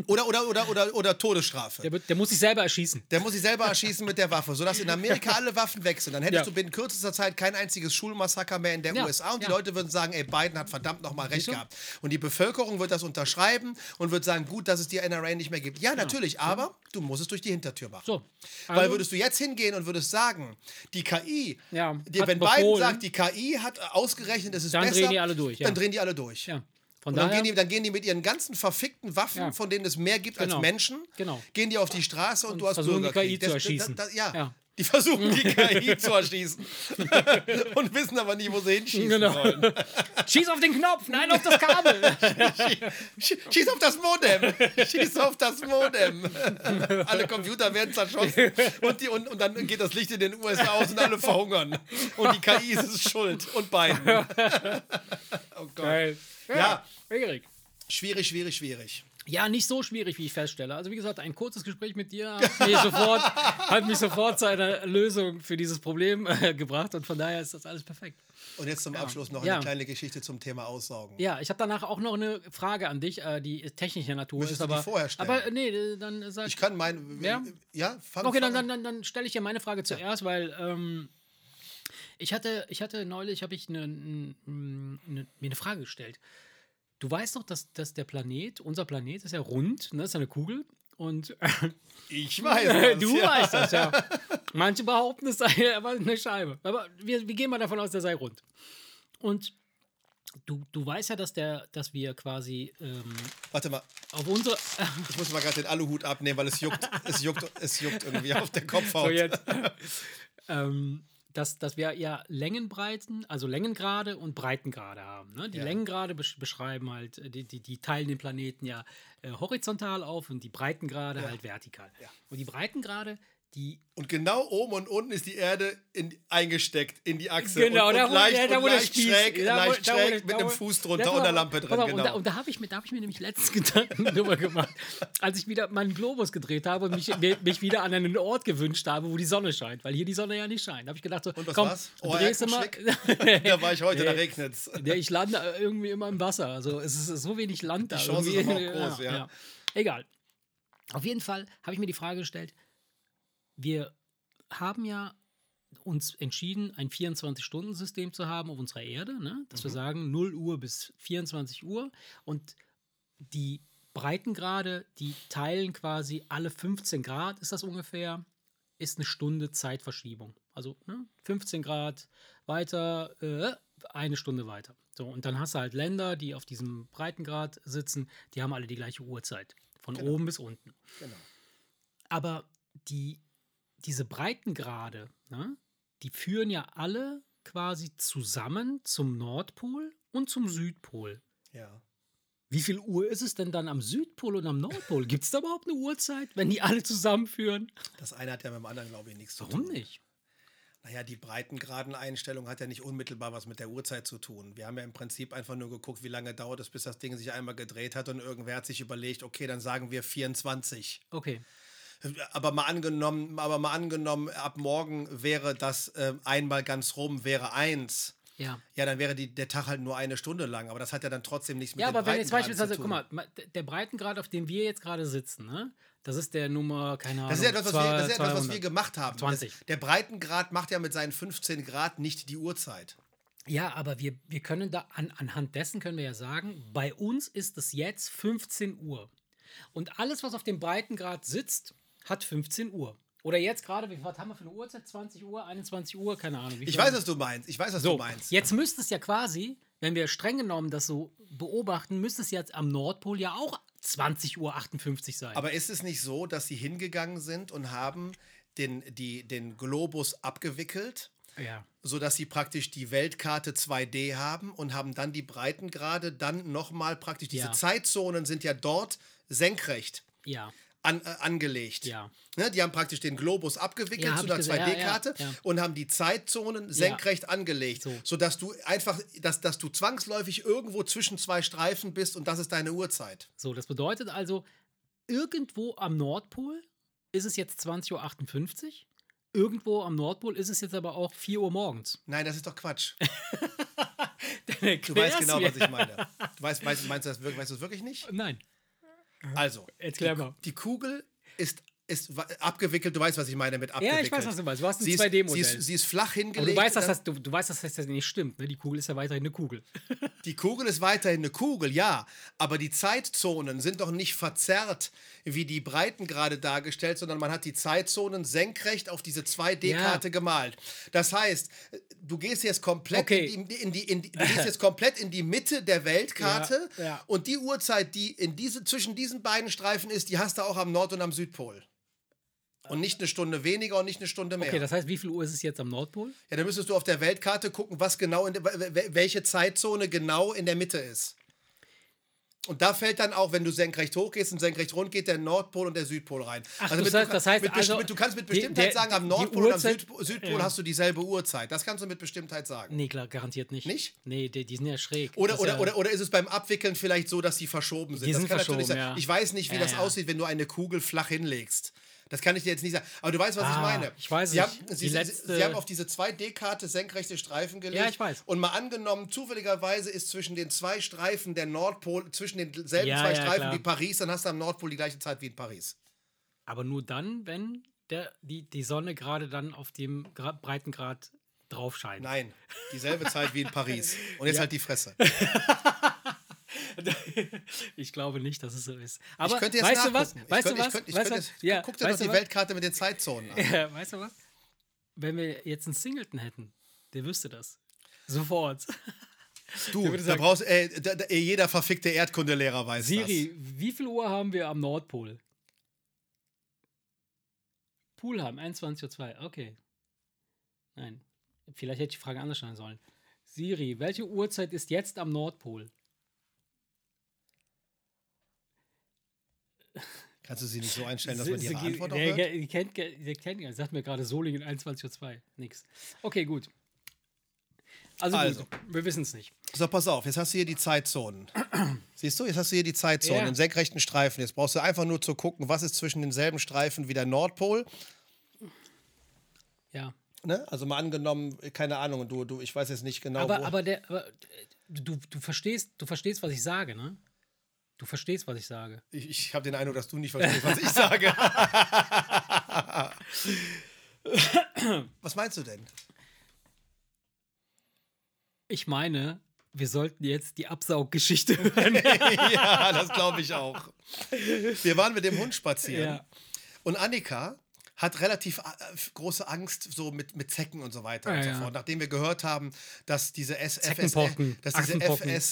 Oder, oder, oder, oder, oder Todesstrafe. Der, der muss sich selber erschießen. Der muss sich selber erschießen mit der Waffe, sodass in Amerika alle Waffen weg sind. Dann hättest Ja. du binnen kürzester Zeit kein einziges Schulmassaker mehr in der Ja, USA und die ja. Leute würden sagen, ey, Biden hat verdammt nochmal recht gehabt. Und die Bevölkerung wird das unterschreiben und wird sagen, gut, dass es die NRA nicht mehr gibt. Ja, natürlich, aber du musst es durch die Hintertür machen. So. Weil Also- würdest du jetzt hingehen und würdest sagen, die KI, die, wenn Biden befohlen. sagt, die KI hat ausgerechnet, es ist Dann besser, drehen die alle durch, ja. dann drehen die alle durch. Ja. Von Und dann daher, gehen, die, dann gehen die mit ihren ganzen verfickten Waffen, Ja. von denen es mehr gibt als Genau. Menschen, Genau. gehen die auf die Straße und, du hast versuchen, die Bürgerkrieg. KI zu erschießen. Das, das, ja. Ja. Die versuchen, die KI zu erschießen. und wissen aber nicht, wo sie hinschießen Genau. wollen. Schieß auf den Knopf, nein, auf das Kabel. Sch- Schieß auf das Modem! Schieß auf das Modem! alle Computer werden zerschossen und, die, und, und dann geht das Licht in den USA aus und alle verhungern. Und die KI ist es schuld. Und Biden. oh Gott. Geil. Ja. Erik. Schwierig, schwierig, schwierig. Ja, nicht so schwierig, wie ich feststelle. Also wie gesagt, ein kurzes Gespräch mit dir hat mich sofort, hat mich sofort zu einer Lösung für dieses Problem äh, gebracht und von daher ist das alles perfekt. Und jetzt zum Abschluss noch Ja. eine kleine Geschichte zum Thema Aussaugen. Ja, ich habe danach auch noch eine Frage an dich, äh, die technischer Natur Möchtest ist, aber vorher stellen? aber nee, äh, dann sag Ich kann mein. Ja? Ja, fang Okay, dann, dann, dann, dann stelle ich dir meine Frage zuerst, weil ähm, ich hatte, ich hatte neulich, habe ich eine, eine, mir eine Frage gestellt. Du weißt doch, dass, dass der Planet, unser Planet ist ja rund, ne, ist ja eine Kugel und Ich weiß. das, du ja. weißt das, ja. Manche behaupten, es sei aber eine Scheibe. Aber wir, wir gehen mal davon aus, der sei rund. Und du, du weißt ja, dass, der, dass wir quasi ähm, Warte mal, auf unsere. ich muss mal gerade den Aluhut abnehmen, weil es juckt. es juckt, es juckt irgendwie auf der Kopfhaut. So jetzt. ähm, dass, dass wir ja Längenbreiten, also Längengrade und Breitengrade haben. Ne? Die Ja. Längengrade besch beschreiben halt, äh, die, die, die teilen den Planeten ja äh, horizontal auf und die Breitengrade halt vertikal. Ja. Und die Breitengrade, die Und genau oben und unten ist die Erde in, eingesteckt in die Achse. Genau, und, da und wo, leicht, ja, da, und der leicht Spieß, schräg, da, leicht da, schräg der- mit da, einem Fuß da, drunter und einer auf, Lampe drin. auf, Und da, Genau. und da habe ich, mir- da hab ich mir nämlich letztens Gedanken drüber gemacht, als ich wieder meinen Globus gedreht habe und mich, mich wieder an einen Ort gewünscht habe, wo die Sonne scheint, weil hier die Sonne ja nicht scheint. Da habe ich gedacht, so, Und was komm, war's? Oh, drehst du mal. Da war ich heute, da Nee. regnet's. Ja, ich lande irgendwie immer im Wasser. Also es ist so wenig Land da. Die Chance ist irgendwie. aber auch groß, ja. Egal. Auf jeden Fall habe ich mir die Frage gestellt, wir haben ja uns entschieden, ein 24-Stunden-System zu haben auf unserer Erde, ne? dass wir sagen 0 Uhr bis 24 Uhr und die Breitengrade, die teilen quasi alle 15 Grad, ist das ungefähr, ist eine Stunde Zeitverschiebung. Also ne? 15 Grad weiter, äh, eine Stunde weiter. So, und dann hast du halt Länder, die auf diesem Breitengrad sitzen, die haben alle die gleiche Uhrzeit. Von Genau. oben bis unten. Genau. Aber die, diese Breitengrade, ne, die führen ja alle quasi zusammen zum Nordpol und zum Südpol. Ja. Wie viel Uhr ist es denn dann am Südpol und am Nordpol? Gibt es da überhaupt eine Uhrzeit, wenn die alle zusammenführen? Das eine hat ja mit dem anderen, glaube ich, nichts zu Warum tun. nicht? Naja, die Breitengradeneinstellung hat ja nicht unmittelbar was mit der Uhrzeit zu tun. Wir haben ja im Prinzip einfach nur geguckt, wie lange dauert es, bis das Ding sich einmal gedreht hat und irgendwer hat sich überlegt, okay, dann sagen wir 24. Okay. Aber mal angenommen, aber mal angenommen, ab morgen wäre das äh, einmal ganz rum, wäre eins. Ja. Ja, dann wäre die, der Tag halt nur eine Stunde lang, aber das hat ja dann trotzdem nichts mit Ja, den aber wenn jetzt beispielsweise, guck mal, ma- der Breitengrad, auf dem wir jetzt gerade sitzen, ne? Das ist der Nummer, keine Ahnung. Das ist ja das, was, wir, das ist ja das, was 200. wir gemacht haben. 20. Das, der Breitengrad macht ja mit seinen 15 Grad nicht die Uhrzeit. Ja, aber wir, wir können da, an, anhand dessen können wir ja sagen, bei uns ist es jetzt 15 Uhr. Und alles, was auf dem Breitengrad sitzt, hat 15 Uhr. Oder jetzt gerade, wie was haben wir für eine Uhrzeit? 20 Uhr, 21 Uhr, keine Ahnung. Wie Ich weiß, was du meinst. Ich weiß, was So, du meinst. jetzt müsste es ja quasi, wenn wir streng genommen das so beobachten, müsste es jetzt am Nordpol ja auch 20 Uhr 58 sein. Aber ist es nicht so, dass sie hingegangen sind und haben den, die, den Globus abgewickelt, ja. sodass sie praktisch die Weltkarte 2D haben und haben dann die Breitengrade dann nochmal praktisch, diese Ja. Zeitzonen sind ja dort senkrecht Ja. An, äh, angelegt. Ja. Ne, die haben praktisch den Globus abgewickelt Ja, zu einer gesehen. Ja, 2D-Karte ja, und haben die Zeitzonen senkrecht angelegt, So. sodass du einfach, dass, dass du zwangsläufig irgendwo zwischen zwei Streifen bist und das ist deine Uhrzeit. So, das bedeutet also, irgendwo am Nordpol ist es jetzt 20.58 Uhr. Irgendwo am Nordpol ist es jetzt aber auch 4 Uhr morgens. Nein, das ist doch Quatsch. Du weißt genau, was ich meine. Du weißt, weißt, meinst du das wirklich, weißt du es wirklich nicht? Nein. Also, Erklär die, mal. die Kugel ist, ist abgewickelt. Du weißt, was ich meine mit abgewickelt. ich weiß, was du meinst. Du hast ein sie ist, 2D-Modell. Sie ist, sie ist flach Aber hingelegt. du weißt, dass das, du, du weißt, dass das nicht stimmt. Ne? Die Kugel ist ja weiterhin eine Kugel. Die Kugel ist weiterhin eine Kugel, ja. Aber die Zeitzonen sind doch nicht verzerrt, wie die Breitengrade dargestellt, sondern man hat die Zeitzonen senkrecht auf diese 2D-Karte Ja. gemalt. Das heißt, du gehst jetzt komplett Okay. in, die, in, die, in die, du gehst jetzt komplett in die Mitte der Weltkarte Ja, ja. und die Uhrzeit, die in diese, zwischen diesen beiden Streifen ist, die hast du auch am Nord- und am Südpol. Und nicht eine Stunde weniger und nicht eine Stunde mehr. Okay, das heißt, wie viel Uhr ist es jetzt am Nordpol? ja, dann müsstest du auf der Weltkarte gucken, was genau in welche Zeitzone genau in der Mitte ist. Und da fällt dann auch, wenn du senkrecht hochgehst und senkrecht rund, geht der Nordpol und der Südpol rein. Ach, also das mit, heißt- das heißt mit, also, besti- du kannst mit die- Bestimmtheit der- sagen, am die Nordpol und am Uhrzeit- Südpol, ja. hast du dieselbe Uhrzeit. Das kannst du mit Bestimmtheit sagen. Nee, klar, garantiert nicht. Nicht? Nee, die, die sind ja schräg. Oder, Das ist oder, ja, oder, oder ist es beim Abwickeln vielleicht so, dass sie verschoben sind? Die das sind kann natürlich verschoben, sein. ja. Ich weiß nicht, wie das aussieht, wenn du eine Kugel flach hinlegst. Das kann ich dir jetzt nicht sagen. Aber du weißt, was ich Ah, meine. ich weiß sie nicht. haben, sie, letzte- sie haben auf diese 2D-Karte senkrechte Streifen gelegt. Ja, ich weiß. Und mal angenommen, zufälligerweise ist zwischen den zwei Streifen der Nordpol, zwischen den selben Ja, zwei ja, Streifen klar. wie Paris, dann hast du am Nordpol die gleiche Zeit wie in Paris. Aber nur dann, wenn der, die, die Sonne gerade dann auf dem Gra Breitengrad drauf scheint. Nein, dieselbe Zeit wie in Paris. Und jetzt Ja. halt die Fresse. ich glaube nicht, dass es so ist. Aber ich könnte jetzt weißt du was? nachgucken. Weißt ich könnte, du was? Ich könnte, ich könnte ja, guck dir doch die was? Weltkarte mit den Zeitzonen an. Ja, weißt du was? Wenn wir jetzt einen Singleton hätten, der wüsste das. Sofort. Du, würde da sagen- brauchst, äh, da, da, jeder verfickte Erdkundelehrer weiß Siri, wie viel Uhr haben wir am Nordpol? Poolheim, 21.02 Uhr. Okay. Nein. Vielleicht hätte ich die Frage anders stellen sollen. Siri, welche Uhrzeit ist jetzt am Nordpol? Kannst du sie nicht so einstellen, dass man ihre Antwort auch der, hört? der, der kennt, der kennt ja, sagt mir gerade Solingen 21.02 Uhr. Nix. Okay, gut. Also, Also. gut, wir wissen es nicht. So, pass auf, jetzt hast du hier die Zeitzonen. Siehst du, jetzt hast du hier die Zeitzonen Ja. in senkrechten Streifen. Jetzt brauchst du einfach nur zu gucken, was ist zwischen denselben Streifen wie der Nordpol. Ja. Ne? Also mal angenommen, keine Ahnung, du, du, ich weiß jetzt nicht genau, aber, wo. aber, der, aber du, du, verstehst, du verstehst, was ich sage, ne? Du verstehst, was ich sage. Ich, ich habe den Eindruck, dass du nicht verstehst, was ich sage. was meinst du denn? Ich meine, wir sollten jetzt die Absauggeschichte hören. ja, das glaube ich auch. Wir waren mit dem Hund spazieren Ja. und Annika hat relativ äh, große Angst so mit, mit Zecken und so weiter und Ja, so ja. fort. Nachdem wir gehört haben, dass diese dass FSLE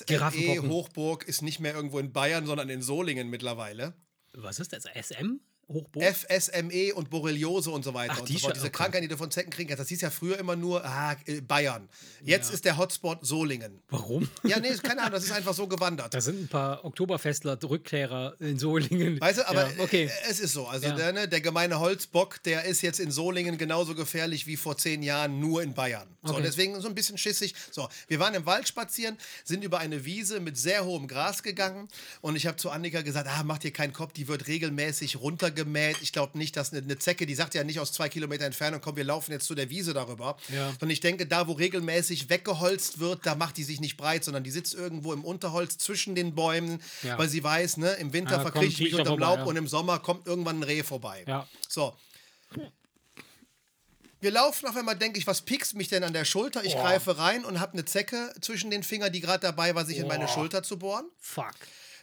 Giraffenpocken. Hochburg ist nicht mehr irgendwo in Bayern, sondern in Solingen mittlerweile. Was ist das? SM? Hochburg? FSME und Borreliose und so weiter Ach, und die so Diese okay. Krankheiten, die du von Zecken kriegen kannst, das hieß ja früher immer nur ah, äh, Bayern. Jetzt ist der Hotspot Solingen. Warum? Ja, nee, keine Ahnung, das ist einfach so gewandert. Da sind ein paar Oktoberfestler, Rückkehrer in Solingen. Weißt du, aber ja, okay. äh, es ist so. Also Ja. der, ne, der gemeine Holzbock, der ist jetzt in Solingen genauso gefährlich wie vor zehn Jahren nur in Bayern. So, Okay. deswegen so ein bisschen schissig. So, wir waren im Wald spazieren, sind über eine Wiese mit sehr hohem Gras gegangen und ich habe zu Annika gesagt, ah, mach dir keinen Kopf, die wird regelmäßig runtergemäht. Ich glaube nicht, dass eine, eine Zecke, die sagt ja nicht aus zwei Kilometer Entfernung, komm, wir laufen jetzt zu der Wiese darüber. Ja. Und ich denke, da, wo regelmäßig weggeholzt wird, da macht die sich nicht breit, sondern die sitzt irgendwo im Unterholz zwischen den Bäumen, Ja. weil sie weiß, ne, im Winter Ja, verkrieche ich mich unterm vorbei, Laub und im Sommer kommt irgendwann ein Reh vorbei. So. Wir laufen auf einmal, denke ich, was piekst mich denn an der Schulter? Ich greife rein und habe eine Zecke zwischen den Fingern, die gerade dabei war, sich in meine. Schulter zu bohren. Fuck.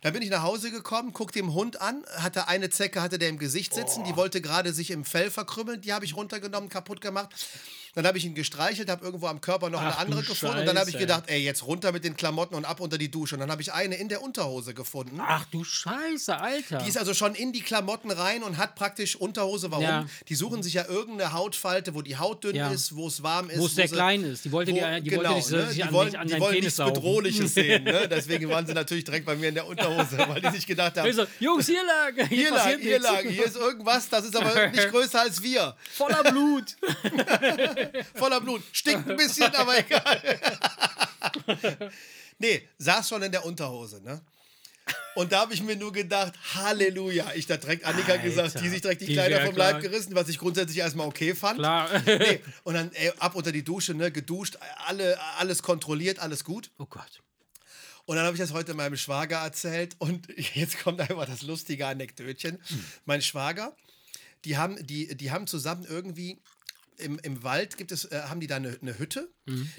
Dann bin ich nach Hause gekommen, guck dem Hund an, hatte eine Zecke, hatte der im Gesicht sitzen, die wollte gerade sich im Fell verkrümmeln, die habe ich runtergenommen, kaputt gemacht. Dann habe ich ihn gestreichelt, habe irgendwo am Körper noch eine Ach du andere gefunden und dann habe ich Scheiße. gedacht, ey, jetzt runter mit den Klamotten und ab unter die Dusche. Und dann habe ich eine in der Unterhose gefunden. Ach du Scheiße, Alter. Die ist also schon in die Klamotten rein und hat praktisch Unterhose. Warum? Ja. Die suchen sich ja irgendeine Hautfalte, wo die Haut dünn Ja. ist, wo es warm ist. Wo es sehr sie- klein ist. Die wollte wo, die, die genau, wollte nicht, so- ne? die an, wollen, an die wollen nichts. Bedrohliches sehen. Ne? Deswegen waren sie natürlich direkt bei mir in der Unterhose, weil die sich gedacht haben, Also, Jungs, hier lang, hier, hier lang, hier lang, hier ist irgendwas, das ist aber nicht größer als wir. Voller Blut. Voller Blut. Stinkt ein bisschen, aber egal. nee, saß schon in der Unterhose, ne? Und da habe ich mir nur gedacht, Halleluja. Ich da direkt Annika Alter, gesagt, die sich direkt die die Kleider vom Leib gerissen, was ich grundsätzlich erstmal okay fand. Klar. Nee, und dann ey, ab unter die Dusche, ne, geduscht, alle, alles kontrolliert, alles gut. Oh Gott. Und dann habe ich das heute meinem Schwager erzählt und jetzt kommt einfach das lustige Anekdötchen. Mein Schwager, die haben, die, die haben zusammen irgendwie im, im Wald gibt es, äh, haben die da eine, eine Hütte.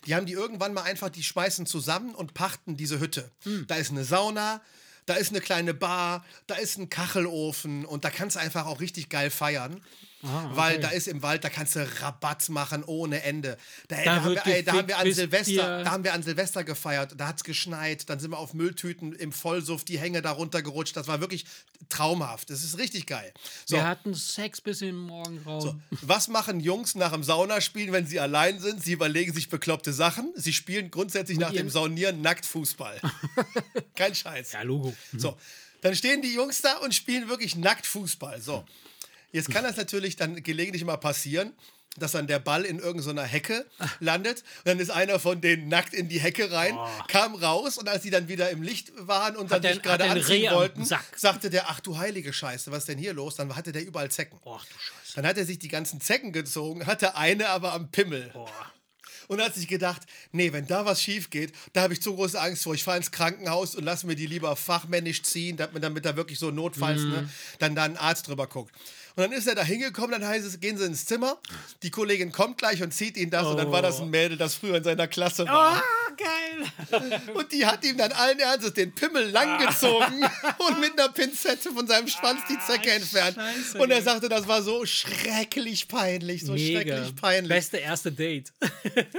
Die haben die irgendwann mal einfach, die schmeißen zusammen und pachten diese Hütte. Da ist eine Sauna, da ist eine kleine Bar, da ist ein Kachelofen und da kannst du einfach auch richtig geil feiern. Weil da ist im Wald, da kannst du Rabatt machen ohne Ende. Da, da, haben, wird wir, ey, da haben wir an Silvester, da haben wir an Silvester gefeiert, da hat es geschneit, dann sind wir auf Mülltüten im Vollsuff die Hänge da runtergerutscht. Das war wirklich traumhaft. Das ist richtig geil. So, Wir hatten Sex bis in den Morgengrauen. so. Was machen Jungs nach dem Saunaspielen, wenn sie allein sind? Sie überlegen sich bekloppte Sachen. Sie spielen grundsätzlich nach dem Saunieren nackt Fußball. Kein Scheiß. Ja, Logo. So, dann stehen die Jungs da und spielen wirklich nackt Fußball. So, jetzt kann das natürlich dann gelegentlich mal passieren, dass dann der Ball in irgendeiner Hecke landet. Und dann ist einer von denen nackt in die Hecke rein, kam raus und als die dann wieder im Licht waren und dann der- sich gerade hat anziehen wollten, sagte der, ach du heilige Scheiße, was ist denn hier los? Dann hatte der überall Zecken. Scheiße. Dann hat er sich die ganzen Zecken gezogen, hatte eine aber am Pimmel. Und hat sich gedacht, nee, wenn da was schief geht, da habe ich zu große Angst vor. Ich fahre ins Krankenhaus und lass mir die lieber fachmännisch ziehen, damit, damit da wirklich so notfalls ne, dann da ein Arzt drüber guckt. Und dann ist er da hingekommen, dann heißt es, gehen Sie ins Zimmer. Die Kollegin kommt gleich und zieht ihn das. Und dann war das ein Mädel, das früher in seiner Klasse war. Ah, geil. Und die hat ihm dann allen Ernstes den Pimmel langgezogen und mit einer Pinzette von seinem Schwanz die Zecke entfernt. Scheiße, und er sagte, das war so schrecklich peinlich, so Mega. schrecklich peinlich. Beste erste Date.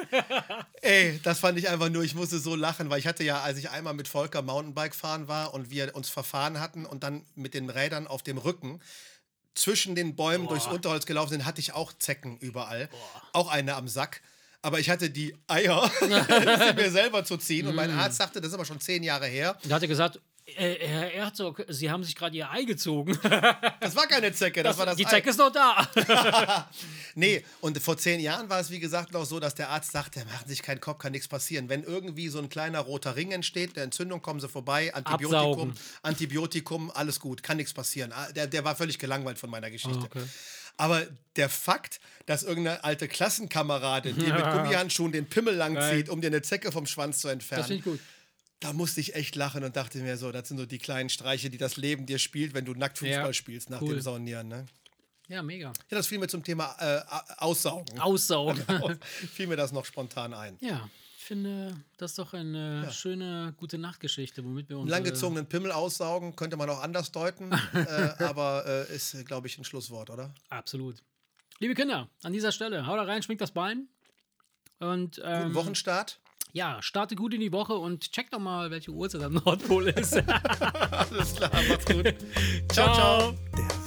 Ey, das fand ich einfach nur, ich musste so lachen, weil ich hatte ja, als ich einmal mit Volker Mountainbike fahren war und wir uns verfahren hatten und dann mit den Rädern auf dem Rücken zwischen den Bäumen durchs Unterholz gelaufen sind, hatte ich auch Zecken überall. Auch eine am Sack. Aber ich hatte die Eier, sie mir selber zu ziehen. Und mein Mm. Arzt sagte, das ist aber schon zehn Jahre her. Und hat er gesagt, äh, Herr Herzog, Sie haben sich gerade Ihr Ei gezogen. Das war keine Zecke, das, war das Die Ei. Zecke ist noch da. Nee, und vor zehn Jahren war es, wie gesagt, noch so, dass der Arzt sagte, machen Sie sich keinen Kopf, kann nichts passieren. Wenn irgendwie so ein kleiner roter Ring entsteht, der Entzündung, kommen Sie vorbei, Antibiotikum, Absaugen. Antibiotikum, alles gut, kann nichts passieren. Ah, Der, der war völlig gelangweilt von meiner Geschichte. Ah, okay. Aber der Fakt, dass irgendeine alte Klassenkameradin dir mit Gummihandschuhen den Pimmel langzieht, um dir eine Zecke vom Schwanz zu entfernen, Das finde ich gut. Da musste ich echt lachen und dachte mir so, das sind so die kleinen Streiche, die das Leben dir spielt, wenn du nackt Fußball Ja, spielst nach cool. dem Saunieren. Ne? Ja, mega. Ja, das fiel mir zum Thema äh, Aussaugen. Aussaugen. fiel mir das noch spontan ein. ja, ich finde, das ist doch eine schöne gute Nachtgeschichte, womit wir uns. Langgezogenen Pimmel aussaugen könnte man auch anders deuten, äh, aber äh, ist, glaube ich, ein Schlusswort, oder? Absolut. Liebe Kinder, an dieser Stelle, haut da rein, schwingt das Bein. Und ähm, Guten Wochenstart. Ja, starte gut in die Woche und check doch mal, welche Uhrzeit am Nordpol ist. Alles klar, macht's gut. ciao, ciao. Der